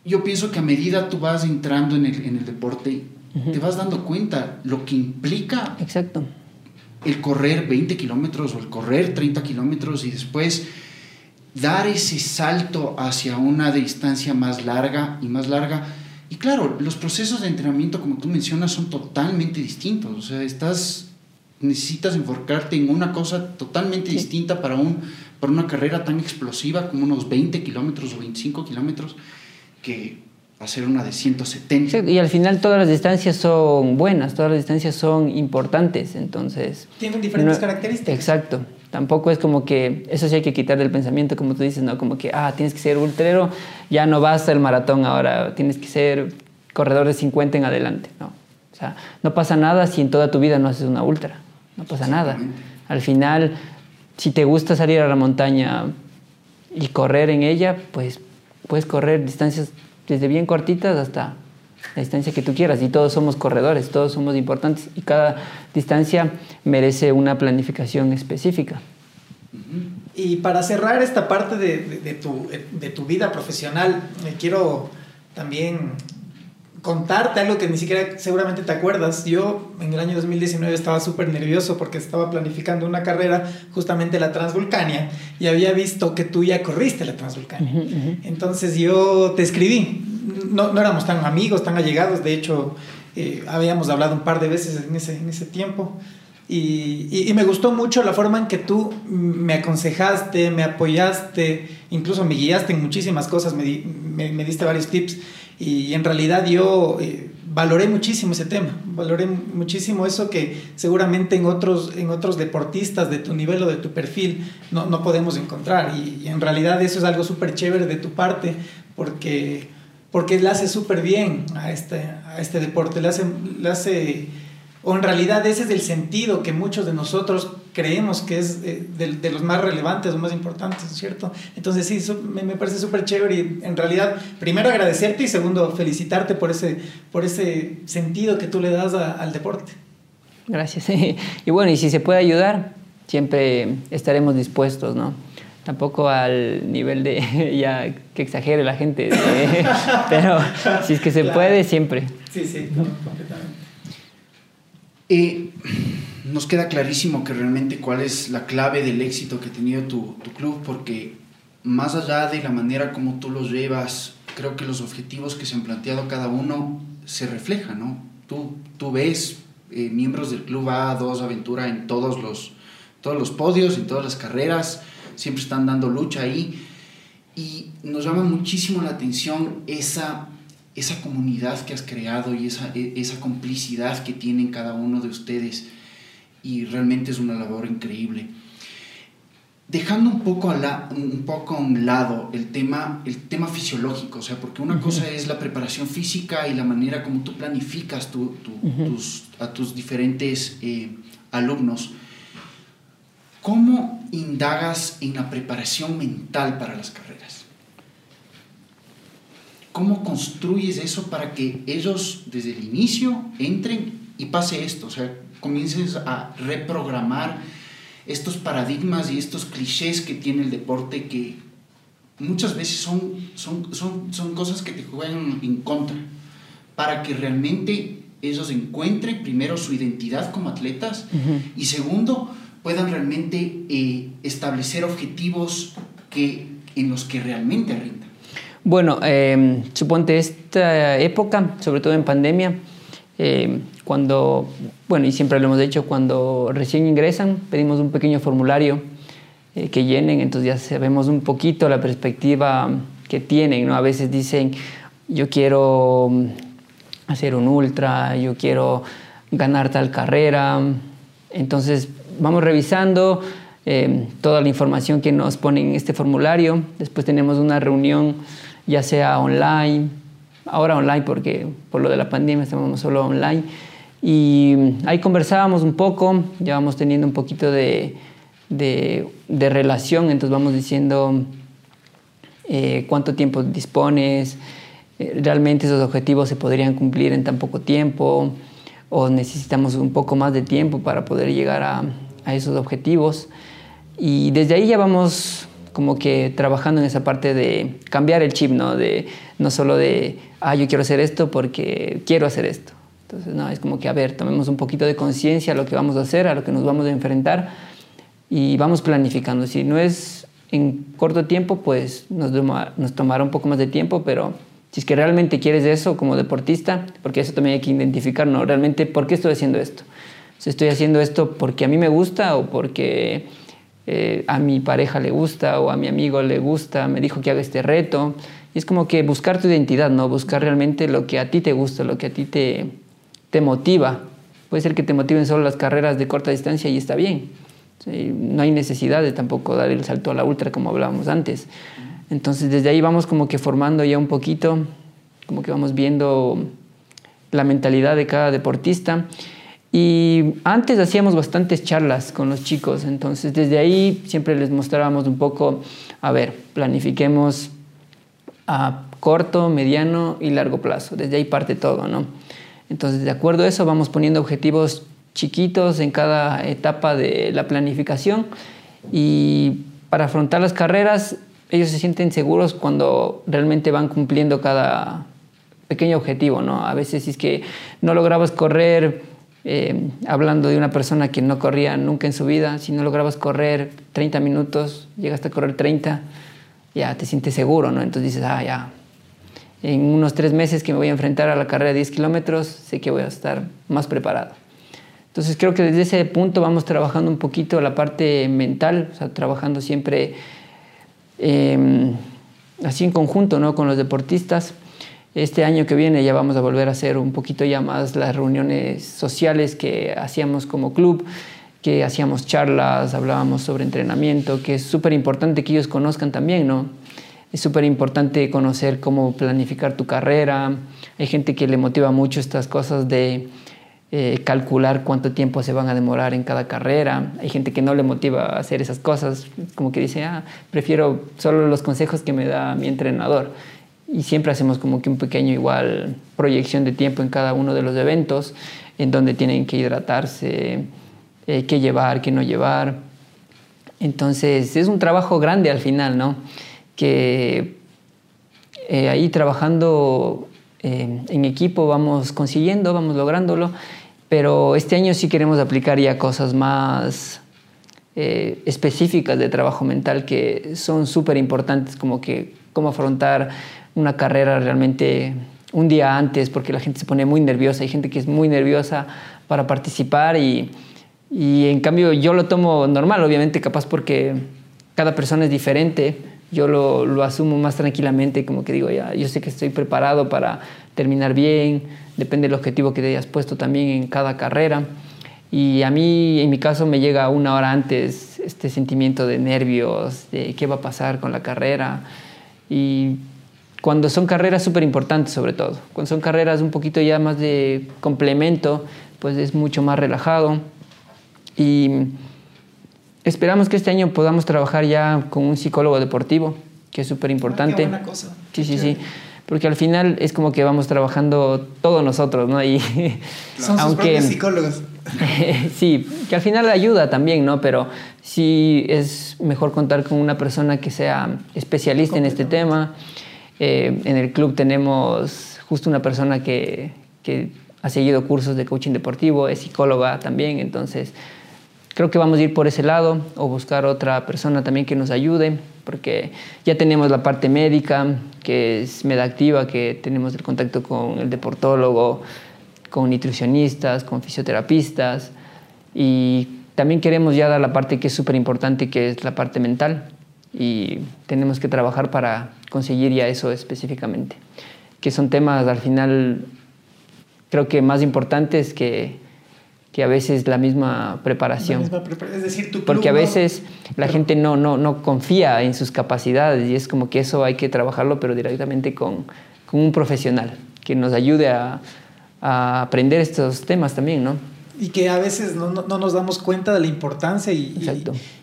B: yo pienso que a medida tú vas entrando en el, en el deporte, te vas dando cuenta lo que implica
C: Exacto.
B: El correr 20 kilómetros o el correr 30 kilómetros y después dar ese salto hacia una distancia más larga y más larga y claro, los procesos de entrenamiento, como tú mencionas, son totalmente distintos. O sea, estás, necesitas enfocarte en una cosa totalmente distinta para, un, para una carrera tan explosiva como unos 20 kilómetros o 25 kilómetros que hacer una de 170.
C: y al final todas las distancias son buenas, todas las distancias son importantes, entonces...
D: Tienen diferentes características.
C: Exacto. Tampoco es como que, eso sí hay que quitar del pensamiento, como tú dices, ¿no? Como que, ah, tienes que ser ultrero, ya no basta el maratón ahora, tienes que ser corredor de 50 en adelante, ¿no? O sea, no pasa nada si en toda tu vida no haces una ultra, no pasa nada. Al final, si te gusta salir a la montaña y correr en ella, pues puedes correr distancias desde bien cortitas hasta la distancia que tú quieras y todos somos corredores, todos somos importantes y cada distancia merece una planificación específica.
D: Y para cerrar esta parte de, tu, de tu, vida profesional, me quiero también contarte algo que ni siquiera seguramente te acuerdas. Yo en el año 2019 estaba súper nervioso porque estaba planificando una carrera, justamente la Transvulcania, y había visto que tú ya corriste la Transvulcania. Entonces yo te escribí. No, no, éramos tan amigos, tan allegados, de hecho eh, habíamos hablado un par de veces en ese, en ese tiempo. Y, y, me gustó mucho la forma en que tú me aconsejaste, me apoyaste, incluso me guiaste en muchísimas cosas, me, me, me diste varios tips. Y en realidad yo eh, valoré muchísimo ese tema, valoré muchísimo eso que seguramente en otros, en otros deportistas de tu nivel o de tu perfil no, no podemos encontrar. Y, en realidad eso es algo súper chévere de tu parte porque, porque le hace súper bien a este, a este deporte, le hace... Le hace o en realidad ese es el sentido que muchos de nosotros creemos que es eh, de, los más relevantes o más importantes, ¿cierto? Entonces sí, me, me, parece súper chévere y en realidad, primero agradecerte y segundo, felicitarte por ese, por ese sentido que tú le das al deporte.
C: Gracias. Y bueno, y si se puede ayudar, siempre estaremos dispuestos, ¿no? Tampoco al nivel de ya que exagere la gente, pero si es que se puede, siempre.
D: Sí, sí, completamente.
B: Eh, nos queda clarísimo que realmente cuál es la clave del éxito que ha tenido tu, club, porque más allá de la manera como tú los llevas, creo que los objetivos que se han planteado cada uno se reflejan, ¿no? Tú, tú ves eh, miembros del club A2 Aventura en todos los, todos los podios, en todas las carreras, siempre están dando lucha ahí, y nos llama muchísimo la atención esa esa comunidad que has creado y esa, e, esa complicidad que tienen cada uno de ustedes. Y realmente es una labor increíble. Dejando un poco a, la, un poco a un lado el tema, el tema fisiológico, o sea, porque una cosa es la preparación física y la manera como tú planificas tu, tus, a tus diferentes eh, alumnos. ¿Cómo indagas en la preparación mental para las carreras? ¿Cómo construyes eso para que ellos desde el inicio entren y pase esto? O sea, comiences a reprogramar estos paradigmas y estos clichés que tiene el deporte que muchas veces son, son, son, son cosas que te juegan en contra, para que realmente ellos encuentren primero su identidad como atletas y segundo puedan realmente eh, establecer objetivos que, en los que realmente rindan.
C: Bueno, eh, suponte esta época, sobre todo en pandemia, em, cuando, bueno, y siempre lo hemos dicho, cuando recién ingresan, pedimos un pequeño formulario eh, que llenen, entonces ya sabemos un poquito la perspectiva que tienen, ¿no? A veces dicen, yo quiero mm, hacer un ultra, yo quiero ganar tal carrera, entonces vamos revisando em, toda la información que nos ponen en este formulario, después tenemos una reunión ya sea online, ahora online porque por lo de la pandemia estamos solo online. Y ahí conversábamos un poco, ya vamos teniendo un poquito de, de, relación, entonces vamos diciendo eh, cuánto tiempo dispones, eh, realmente esos objetivos se podrían cumplir en tan poco tiempo o necesitamos un poco más de tiempo para poder llegar a, a esos objetivos. Y desde ahí ya vamos como que trabajando en esa parte de cambiar el chip, ¿no? De, no solo de, ah, yo quiero hacer esto porque quiero hacer esto. Entonces, no, es como que, a ver, tomemos un poquito de conciencia a lo que vamos a hacer, a lo que nos vamos a enfrentar y vamos planificando. Si no es en corto tiempo, pues nos, nos tomará un poco más de tiempo, pero si es que realmente quieres eso como deportista, porque eso también hay que identificar, ¿no? Realmente, ¿por qué estoy haciendo esto? Si estoy haciendo esto porque a mí me gusta o porque eh, a mi pareja le gusta o a mi amigo le gusta, me dijo que haga este reto. Y es como que buscar tu identidad, ¿no? Buscar realmente lo que a ti te gusta, lo que a ti te, te motiva. Puede ser que te motiven solo las carreras de corta distancia y está bien. No hay necesidad de tampoco dar el salto a la ultra como hablábamos antes. Entonces desde ahí vamos como que formando ya un poquito, como que vamos viendo la mentalidad de cada deportista. Y antes hacíamos bastantes charlas con los chicos, entonces desde ahí siempre les mostrábamos un poco, a ver, planifiquemos a corto, mediano y largo plazo. Desde ahí parte todo, ¿no? Entonces, de acuerdo a eso, vamos poniendo objetivos chiquitos en cada etapa de la planificación y para afrontar las carreras, ellos se sienten seguros cuando realmente van cumpliendo cada pequeño objetivo, ¿no? A veces si es que no lograbas correr, eh, hablando de una persona que no corría nunca en su vida, si no lograbas correr 30 minutos, llegaste a correr 30, ya te sientes seguro, ¿no? Entonces dices, ah, ya, en unos tres meses que me voy a enfrentar a la carrera de 10 kilómetros, sé que voy a estar más preparado. Entonces creo que desde ese punto vamos trabajando un poquito la parte mental, o sea, trabajando siempre em, así en conjunto ¿no? con los deportistas. Este año que viene ya vamos a volver a hacer un poquito ya más las reuniones sociales que hacíamos como club, que hacíamos charlas, hablábamos sobre entrenamiento, que es súper importante que ellos conozcan también, ¿no? Es súper importante conocer cómo planificar tu carrera. Hay gente que le motiva mucho estas cosas de eh, calcular cuánto tiempo se van a demorar en cada carrera. Hay gente que no le motiva hacer esas cosas, como que dice, ah, prefiero solo los consejos que me da mi entrenador. Y siempre hacemos como que un pequeño igual proyección de tiempo en cada uno de los eventos, en donde tienen que hidratarse, eh, qué llevar, qué no llevar. Entonces es un trabajo grande al final, ¿no? que eh, ahí trabajando eh, en equipo vamos consiguiendo, vamos lográndolo, pero este año sí queremos aplicar ya cosas más eh, específicas de trabajo mental que son súper importantes, como que cómo afrontar una carrera realmente un día antes, porque la gente se pone muy nerviosa, hay gente que es muy nerviosa para participar y, y en cambio yo lo tomo normal, obviamente capaz porque cada persona es diferente, yo lo, lo, asumo más tranquilamente, como que digo, ya, yo sé que estoy preparado para terminar bien, depende del objetivo que te hayas puesto también en cada carrera. Y a mí, en mi caso, me llega una hora antes este sentimiento de nervios, de qué va a pasar con la carrera. Y cuando son carreras súper importantes, sobre todo, cuando son carreras un poquito ya más de complemento, pues es mucho más relajado. Y Esperamos que este año podamos trabajar ya con un psicólogo deportivo, que es súper importante.
D: Ah.
C: Sí, sí, sí. Porque al final es como que vamos trabajando todos nosotros, ¿no? Y,
D: Son sus propios psicólogos.
C: sí, que al final ayuda también, ¿no? Pero sí es mejor contar con una persona que sea especialista en este tema. Eh, en el club tenemos justo una persona que, que ha seguido cursos de coaching deportivo, es psicóloga también, entonces creo que vamos a ir por ese lado o buscar otra persona también que nos ayude, porque ya tenemos la parte médica, que es Medactiva, que tenemos el contacto con el deportólogo, con nutricionistas, con fisioterapistas, y también queremos ya dar la parte que es súper importante, que es la parte mental, y tenemos que trabajar para conseguir ya eso específicamente, que son temas al final creo que más importantes que que a veces la misma preparación.
D: es decir, tu
C: Porque a veces la gente no, no, no confía en sus capacidades y es como que eso hay que trabajarlo, pero directamente con, con un profesional que nos ayude a, a, aprender estos temas también, ¿no?
D: Y que a veces no, no, nos damos cuenta de la importancia y,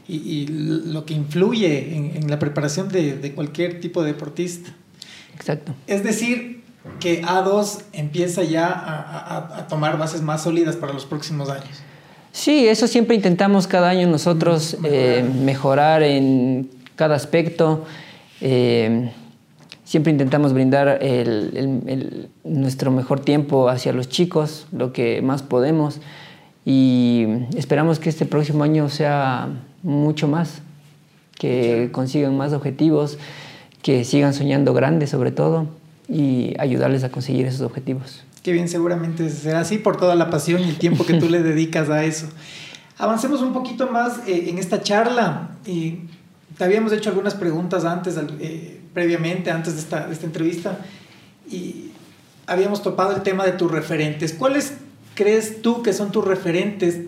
D: y, y, lo que influye en, en la preparación de, de cualquier tipo de deportista.
C: Exacto.
D: Es decir, que A2 empieza ya a, a, tomar bases más sólidas para los próximos años.
C: Sí, eso siempre intentamos cada año nosotros mejorar, eh, mejorar en cada aspecto. Eh, siempre intentamos brindar el, el, el, nuestro mejor tiempo hacia los chicos, lo que más podemos. Y esperamos que este próximo año sea mucho más, que consigan más objetivos, que sigan soñando grande sobre todo y ayudarles a conseguir esos objetivos.
D: Qué bien, seguramente será así por toda la pasión y el tiempo que tú le dedicas a eso. Avancemos un poquito más eh, en esta charla. y te habíamos hecho algunas preguntas antes, eh, previamente, antes de esta, de esta entrevista, y habíamos topado el tema de tus referentes. ¿Cuáles crees tú que son tus referentes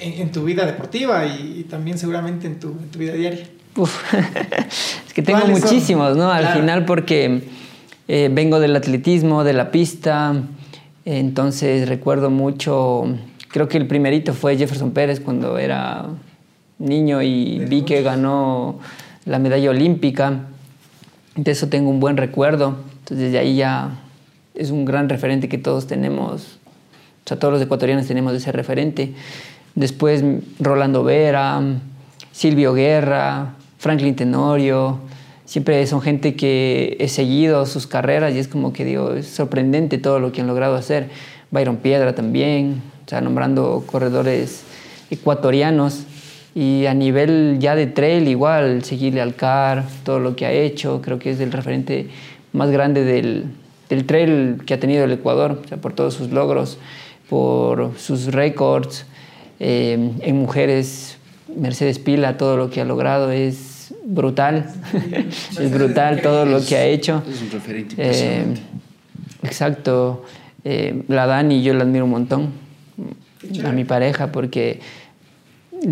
D: en, en tu vida deportiva y, y, también seguramente en tu, en tu vida diaria?
C: Uf. es que tengo muchísimos, ¿no? Al claro. final porque eh, vengo del atletismo, de la pista, entonces recuerdo mucho, creo que el primerito fue Jefferson Pérez cuando era niño y vi que ganó la medalla olímpica. De eso tengo un buen recuerdo. Entonces desde ahí ya es un gran referente que todos tenemos, o sea, todos los ecuatorianos tenemos ese referente. Después Rolando Vera, Silvio Guerra, Franklin Tenorio, siempre son gente que he seguido sus carreras y es como que digo, es sorprendente todo lo que han logrado hacer. Byron Piedra también, o sea, nombrando corredores ecuatorianos y a nivel ya de trail igual, seguirle al CAR, todo lo que ha hecho, creo que es el referente más grande del, del trail que ha tenido el Ecuador, o sea, por todos sus logros, por sus récords eh, en mujeres, Mercedes Pila, todo lo que ha logrado es brutal. es brutal todo lo que ha hecho.
B: Es un referente
C: eh, exacto. Eh, la Dani yo la admiro un montón. A mi pareja porque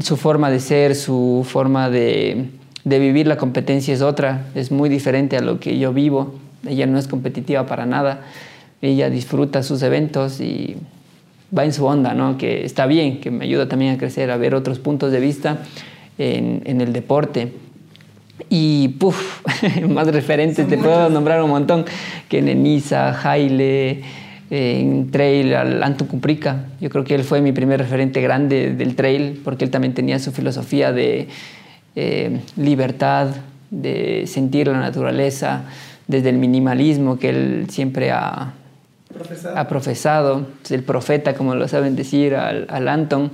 C: su forma de ser, su forma de, de vivir la competencia es otra. Es muy diferente a lo que yo vivo. Ella no es competitiva para nada. Ella disfruta sus eventos y va en su onda, ¿no? Que está bien, que me ayuda también a crecer, a ver otros puntos de vista en, en el deporte. Y puff, más referentes, te puedo nombrar un montón, que Nenisa, Jaile, en trail, al Anton Cuprica. Yo creo que él fue mi primer referente grande del trail, porque él también tenía su filosofía de eh, libertad, de sentir la naturaleza, desde el minimalismo que él siempre ha profesado, ha profesado el profeta, como lo saben decir, al, al Anton.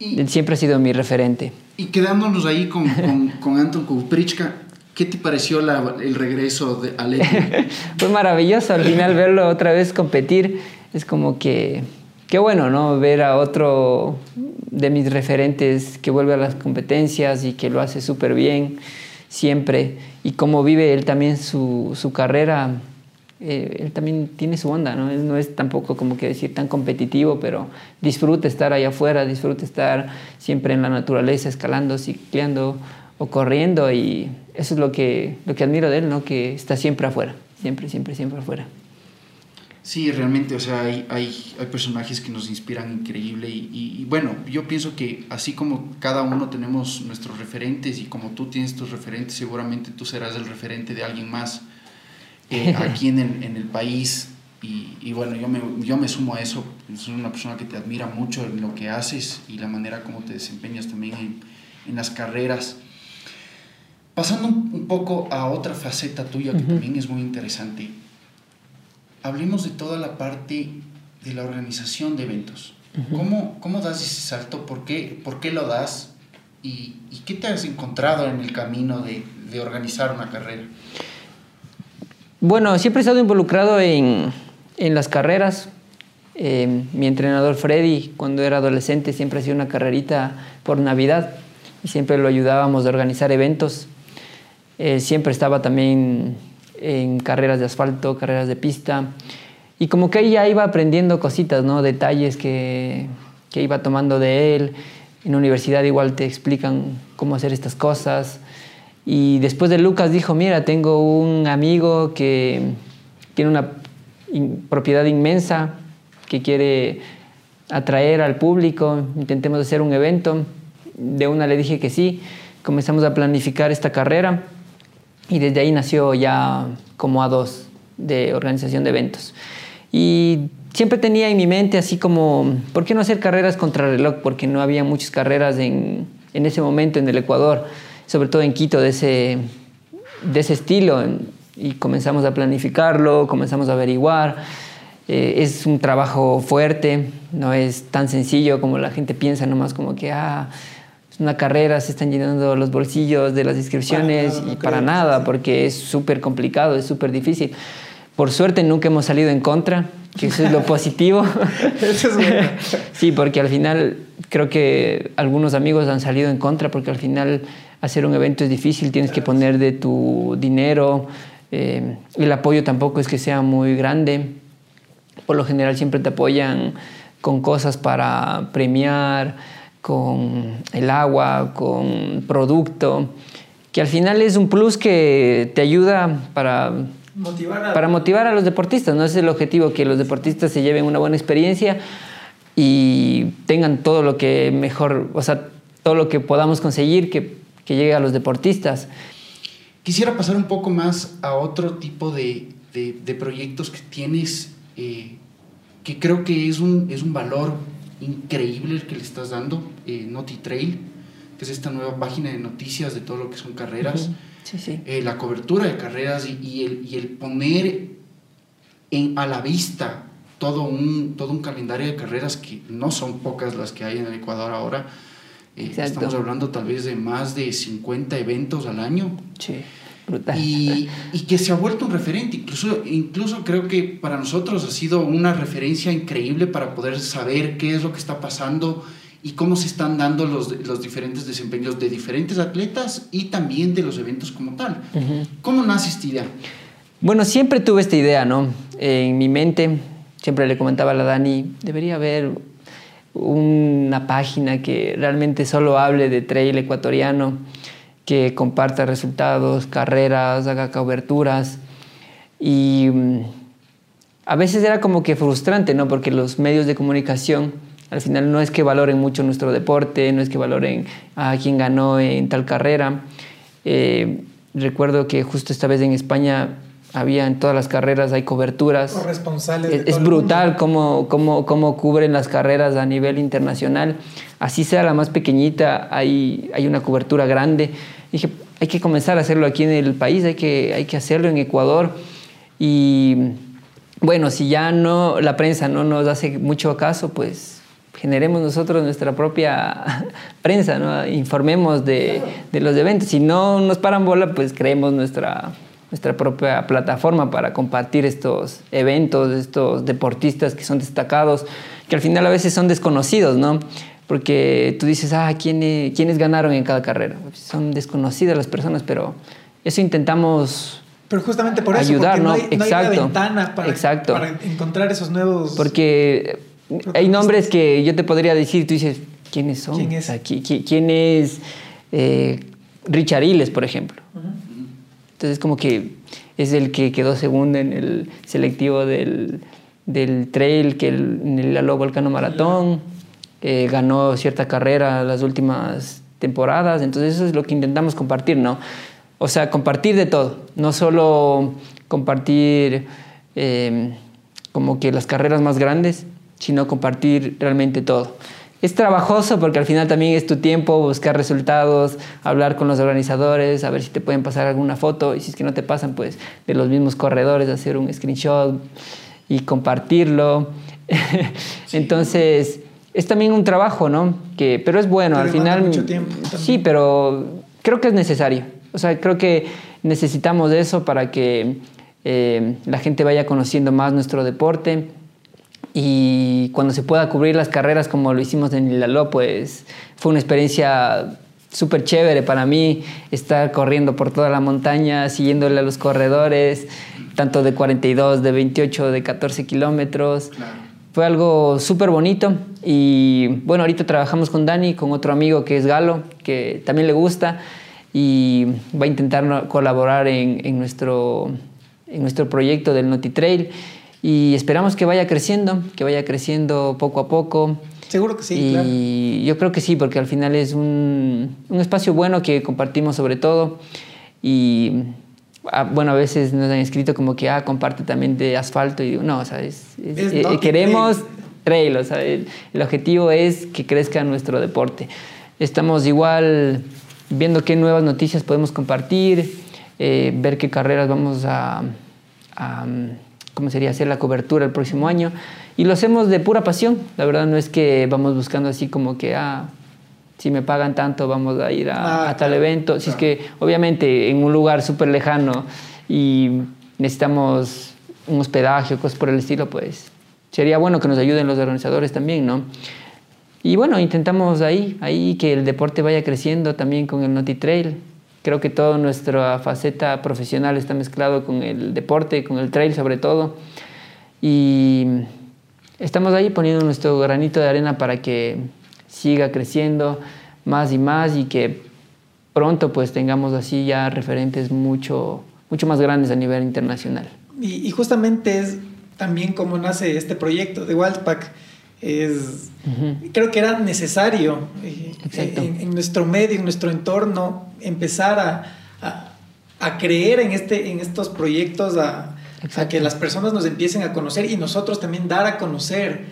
C: Él siempre ha sido mi referente.
B: Y quedándonos ahí con, con, con Anton Kuprichka, ¿qué te pareció la, el regreso de Aleti?
C: Fue maravilloso al final verlo otra vez competir. Es como que, qué bueno, ¿no? Ver a otro de mis referentes que vuelve a las competencias y que lo hace súper bien siempre. Y cómo vive él también su, su carrera eh, él también tiene su onda, ¿no? Él no es tampoco como que decir tan competitivo, pero disfruta estar allá afuera, disfruta estar siempre en la naturaleza, escalando, cicleando o corriendo y eso es lo que, lo que admiro de él, ¿no? Que está siempre afuera, siempre, siempre, siempre afuera.
B: Sí, realmente, o sea, hay, hay, personajes que nos inspiran increíble y, bueno, yo pienso que así como cada uno tenemos nuestros referentes y como tú tienes tus referentes, seguramente tú serás el referente de alguien más eh, aquí en el, en el país. Y, y, bueno, yo me, yo me sumo a eso. Soy una persona que te admira mucho en lo que haces y la manera como te desempeñas también en, en las carreras. Pasando un poco a otra faceta tuya que uh -huh. también es muy interesante, hablemos de toda la parte de la organización de eventos. Uh -huh. ¿Cómo, ¿Cómo das ese salto? ¿Por qué, por qué lo das? ¿Y, ¿Y, qué te has encontrado en el camino de, de organizar una carrera?
C: Bueno, siempre he estado involucrado en, en las carreras. Eh, mi entrenador Freddy, cuando era adolescente, siempre hacía una carrerita por Navidad y siempre lo ayudábamos a organizar eventos. Siempre estaba también en carreras de asfalto, carreras de pista. Y como que ahí ya iba aprendiendo cositas, ¿no? detalles que, que iba tomando de él. En la universidad igual te explican cómo hacer estas cosas. Y después de Lucas dijo, mira, tengo un amigo que tiene una propiedad inmensa que quiere atraer al público, intentemos hacer un evento. De una le dije que sí, comenzamos a planificar esta carrera y desde ahí nació ya como A2 de organización de eventos. Y siempre tenía en mi mente así como, ¿por qué no hacer carreras contra reloj? Porque no había muchas carreras en, en ese momento en el Ecuador sobre todo en Quito, de ese, de ese estilo. Y comenzamos a planificarlo, comenzamos a averiguar. Eh, es un trabajo fuerte, no es tan sencillo como la gente piensa, nomás como que, ah, es una carrera, se están llenando los bolsillos de las inscripciones para nada, no y para nada, porque es súper complicado, es súper difícil. Por suerte nunca hemos salido en contra, que eso es lo positivo.
D: eso es bueno.
C: sí, porque al final creo que algunos amigos han salido en contra, porque al final hacer un evento es difícil, tienes que poner de tu dinero, eh, el apoyo tampoco es que sea muy grande, por lo general siempre te apoyan con cosas para premiar, con el agua, con producto, que al final es un plus que te ayuda para
D: motivar a,
C: para motivar a los deportistas, no es el objetivo que los deportistas se lleven una buena experiencia y tengan todo lo que mejor, o sea, todo lo que podamos conseguir que que llegue a los deportistas.
B: quisiera pasar un poco más a otro tipo de, de, proyectos que tienes, eh, que creo que es un, es un valor increíble el que le estás dando, eh, NotiTrail, que es esta nueva página de noticias de todo lo que son carreras,
C: sí, sí.
B: Eh, la cobertura de carreras y, y, el, y el, poner en, a la vista todo un, todo un calendario de carreras que no son pocas las que hay en el Ecuador ahora. Eh, estamos hablando tal vez de más de 50 eventos al año.
C: Sí, brutal.
B: Y, y, que se ha vuelto un referente. Incluso, incluso creo que para nosotros ha sido una referencia increíble para poder saber qué es lo que está pasando y cómo se están dando los, los diferentes desempeños de diferentes atletas y también de los eventos como tal. ¿Cómo nace esta idea?
C: Bueno, siempre tuve esta idea, ¿no? En mi mente, siempre le comentaba a la Dani, debería haber una página que realmente solo hable de trail ecuatoriano, que comparta resultados, carreras, haga coberturas. Y mm, a veces era como que frustrante, ¿no? Porque los medios de comunicación al final no es que valoren mucho nuestro deporte, no es que valoren a quién ganó en tal carrera. Eh, recuerdo que justo esta vez en España había en todas las carreras, hay coberturas.
D: Corresponsales.
C: Es, brutal cómo, cómo, cómo, cubren las carreras a nivel internacional. Así sea la más pequeñita, hay, hay una cobertura grande. Dije, hay que comenzar a hacerlo aquí en el país, hay que, hay que hacerlo en Ecuador. Y bueno, si ya no, la prensa no nos hace mucho caso, pues generemos nosotros nuestra propia prensa, ¿no? informemos de, de los eventos. Si no nos paran bola, pues creemos nuestra nuestra propia plataforma para compartir estos eventos, estos deportistas que son destacados, que al final a veces son desconocidos, ¿no? Porque tú dices, ah, ¿quiénes, ¿quiénes ganaron en cada carrera? Son desconocidas las personas, pero eso intentamos
D: pero justamente por eso,
C: ayudar, ¿no?
D: no, hay,
C: Exacto.
D: una ventana para,
C: Exacto.
D: para encontrar esos nuevos...
C: Porque hay nombres que yo te podría decir, tú dices, ¿quiénes son?
D: ¿Quién es?
C: O sea, ¿quién es eh, Richard Iles, por ejemplo? Uh -huh. Entonces como que es el que quedó segundo en el selectivo del, del trail, que en el Alo Volcano Maratón, eh, ganó cierta carrera las últimas temporadas, entonces eso es lo que intentamos compartir, ¿no? O sea, compartir de todo, no solo compartir eh, como que las carreras más grandes, sino compartir realmente todo es trabajoso porque al final también es tu tiempo buscar resultados, hablar con los organizadores, a ver si te pueden pasar alguna foto y si es que no te pasan, pues de los mismos corredores, hacer un screenshot y compartirlo. Sí. Entonces, es también un trabajo, ¿no? Que, pero es bueno, al final...
D: Mucho tiempo
C: sí, pero creo que es necesario. O sea, creo que necesitamos eso para que eh, la gente vaya conociendo más nuestro deporte y cuando se pueda cubrir las carreras como lo hicimos en Ilaló, pues fue una experiencia súper chévere para mí estar corriendo por toda la montaña, siguiéndole a los corredores, tanto de 42, de 28, de 14 kilómetros. Claro. Fue algo súper bonito y bueno, ahorita trabajamos con Dani, con otro amigo que es Galo, que también le gusta y va a intentar colaborar en, en nuestro, en nuestro proyecto del NotiTrail. Trail y esperamos que vaya creciendo, que vaya creciendo poco a poco.
D: Seguro que sí.
C: Y
D: claro.
C: yo creo que sí, porque al final es un, un espacio bueno que compartimos sobre todo. Y ah, bueno, a veces nos han escrito como que, ah, comparte también de asfalto. Y digo, no, o sea, es, es, es eh, queremos trail, o sea, el, el objetivo es que crezca nuestro deporte. Estamos igual viendo qué nuevas noticias podemos compartir, eh, ver qué carreras vamos a, a cómo sería hacer la cobertura el próximo año. Y lo hacemos de pura pasión. La verdad no es que vamos buscando así como que, ah, si me pagan tanto vamos a ir a, ah, a tal claro, evento. Si claro. es que obviamente en un lugar súper lejano y necesitamos un hospedaje o cosas por el estilo, pues sería bueno que nos ayuden los organizadores también, ¿no? Y bueno, intentamos ahí, ahí que el deporte vaya creciendo también con el Noti Trail. Creo que toda nuestra faceta profesional está mezclado con el deporte, con el trail sobre todo. Y estamos ahí poniendo nuestro granito de arena para que siga creciendo más y más y que pronto pues tengamos así ya referentes mucho, mucho más grandes a nivel internacional.
D: Y, justamente es también como nace este proyecto de Wildpack. Es, uh -huh. Creo que era necesario eh, en, en, nuestro medio, en nuestro entorno, empezar a, a, a creer en, este, en estos proyectos, a, a, que las personas nos empiecen a conocer y nosotros también dar a conocer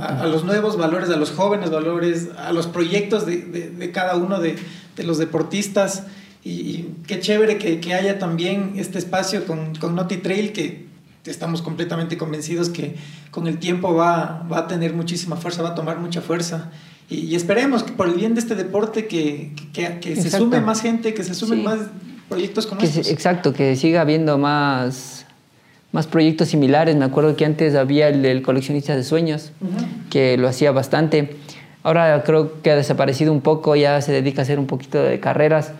D: a, los nuevos valores, a los jóvenes valores, a los proyectos de, de, cada uno de, de, los deportistas. Y, qué chévere que, que, haya también este espacio con, con Naughty Trail que estamos completamente convencidos que con el tiempo va, va a tener muchísima fuerza, va a tomar mucha fuerza. Y, esperemos que por el bien de este deporte que, que, que se sume más gente, que se sumen más proyectos como estos.
C: exacto, que siga habiendo más, más proyectos similares. Me acuerdo que antes había el del coleccionista de sueños, que lo hacía bastante. Ahora creo que ha desaparecido un poco, ya se dedica a hacer un poquito de carreras,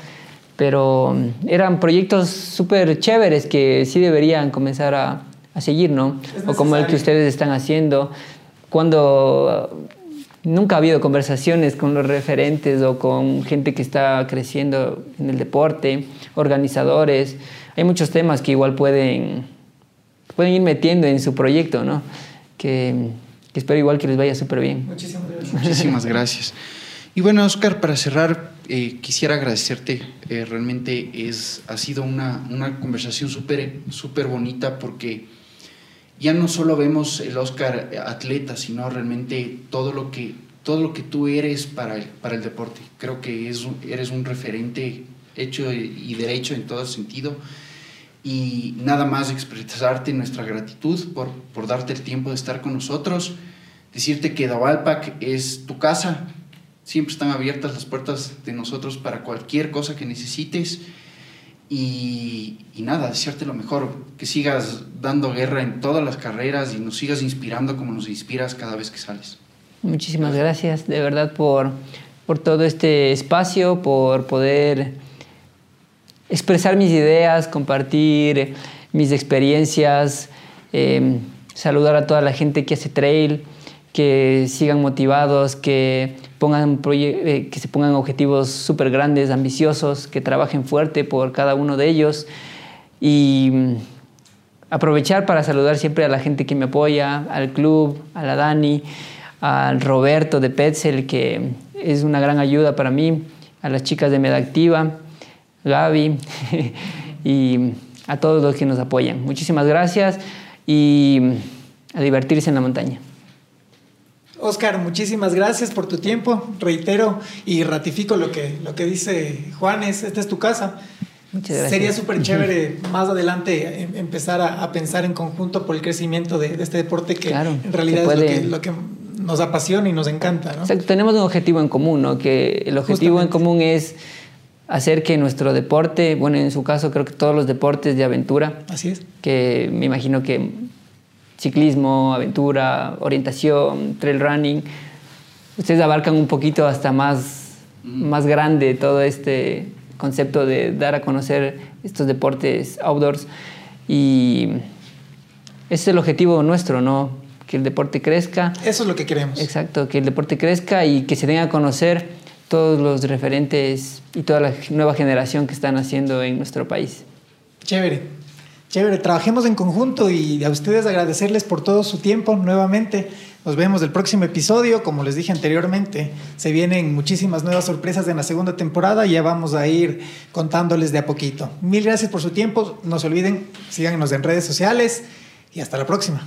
C: pero mm, eran proyectos súper chéveres que sí deberían comenzar a, a seguir, ¿no? O como el que ustedes están haciendo. Cuando nunca ha habido conversaciones con los referentes o con gente que está creciendo en el deporte, organizadores. Hay muchos temas que igual pueden, pueden ir metiendo en su proyecto, ¿no? Que, espero igual que les vaya súper bien.
B: Muchísimas gracias. Muchísimas gracias. Y bueno, Oscar, para cerrar, eh, quisiera agradecerte. Eh, realmente es, ha sido una, una conversación súper súper bonita porque ya no solo vemos el Oscar atleta, sino realmente todo lo que, todo lo que tú eres para el, para el deporte. Creo que es, eres un referente hecho y derecho en todo sentido. Y nada más expresarte nuestra gratitud por, por darte el tiempo de estar con nosotros. Decirte que Davalpac es tu casa. Siempre están abiertas las puertas de nosotros para cualquier cosa que necesites. Y, nada, desearte lo mejor, que sigas dando guerra en todas las carreras y nos sigas inspirando como nos inspiras cada vez que sales.
C: Muchísimas gracias, de verdad, por, por todo este espacio, por poder expresar mis ideas, compartir mis experiencias, em, saludar a toda la gente que hace trail, que sigan motivados, que pongan eh, que se pongan objetivos súper grandes, ambiciosos, que trabajen fuerte por cada uno de ellos y mm, aprovechar para saludar siempre a la gente que me apoya, al club, a la Dani, al Roberto de Petzel, que es una gran ayuda para mí, a las chicas de Medactiva, Gaby y a todos los que nos apoyan. Muchísimas gracias y mm, a divertirse en la montaña.
D: Oscar, muchísimas gracias por tu tiempo. Reitero y ratifico lo que, lo que dice Juanes, esta es tu casa. Muchas gracias. Sería súper chévere más adelante em, empezar a, pensar en conjunto por el crecimiento de, este deporte que en realidad es lo que, nos apasiona y nos encanta.
C: tenemos un objetivo en común, ¿no? que el objetivo en común es hacer que nuestro deporte, bueno, en su caso creo que todos los deportes de aventura,
D: así es,
C: que me imagino que ciclismo, aventura, orientación, trail running, ustedes abarcan un poquito hasta más, más grande todo este concepto de dar a conocer estos deportes outdoors y ese es el objetivo nuestro, ¿no? Que el deporte crezca.
D: Eso es lo que queremos.
C: Exacto, que el deporte crezca y que se den a conocer todos los referentes y toda la nueva generación que están haciendo en nuestro país.
D: Chévere. Chévere, trabajemos en conjunto y a ustedes agradecerles por todo su tiempo nuevamente. Nos vemos el próximo episodio. Como les dije anteriormente, se vienen muchísimas nuevas sorpresas en la segunda temporada y ya vamos a ir contándoles de a poquito. Mil gracias por su tiempo. No se olviden, síganos en redes sociales y hasta la próxima.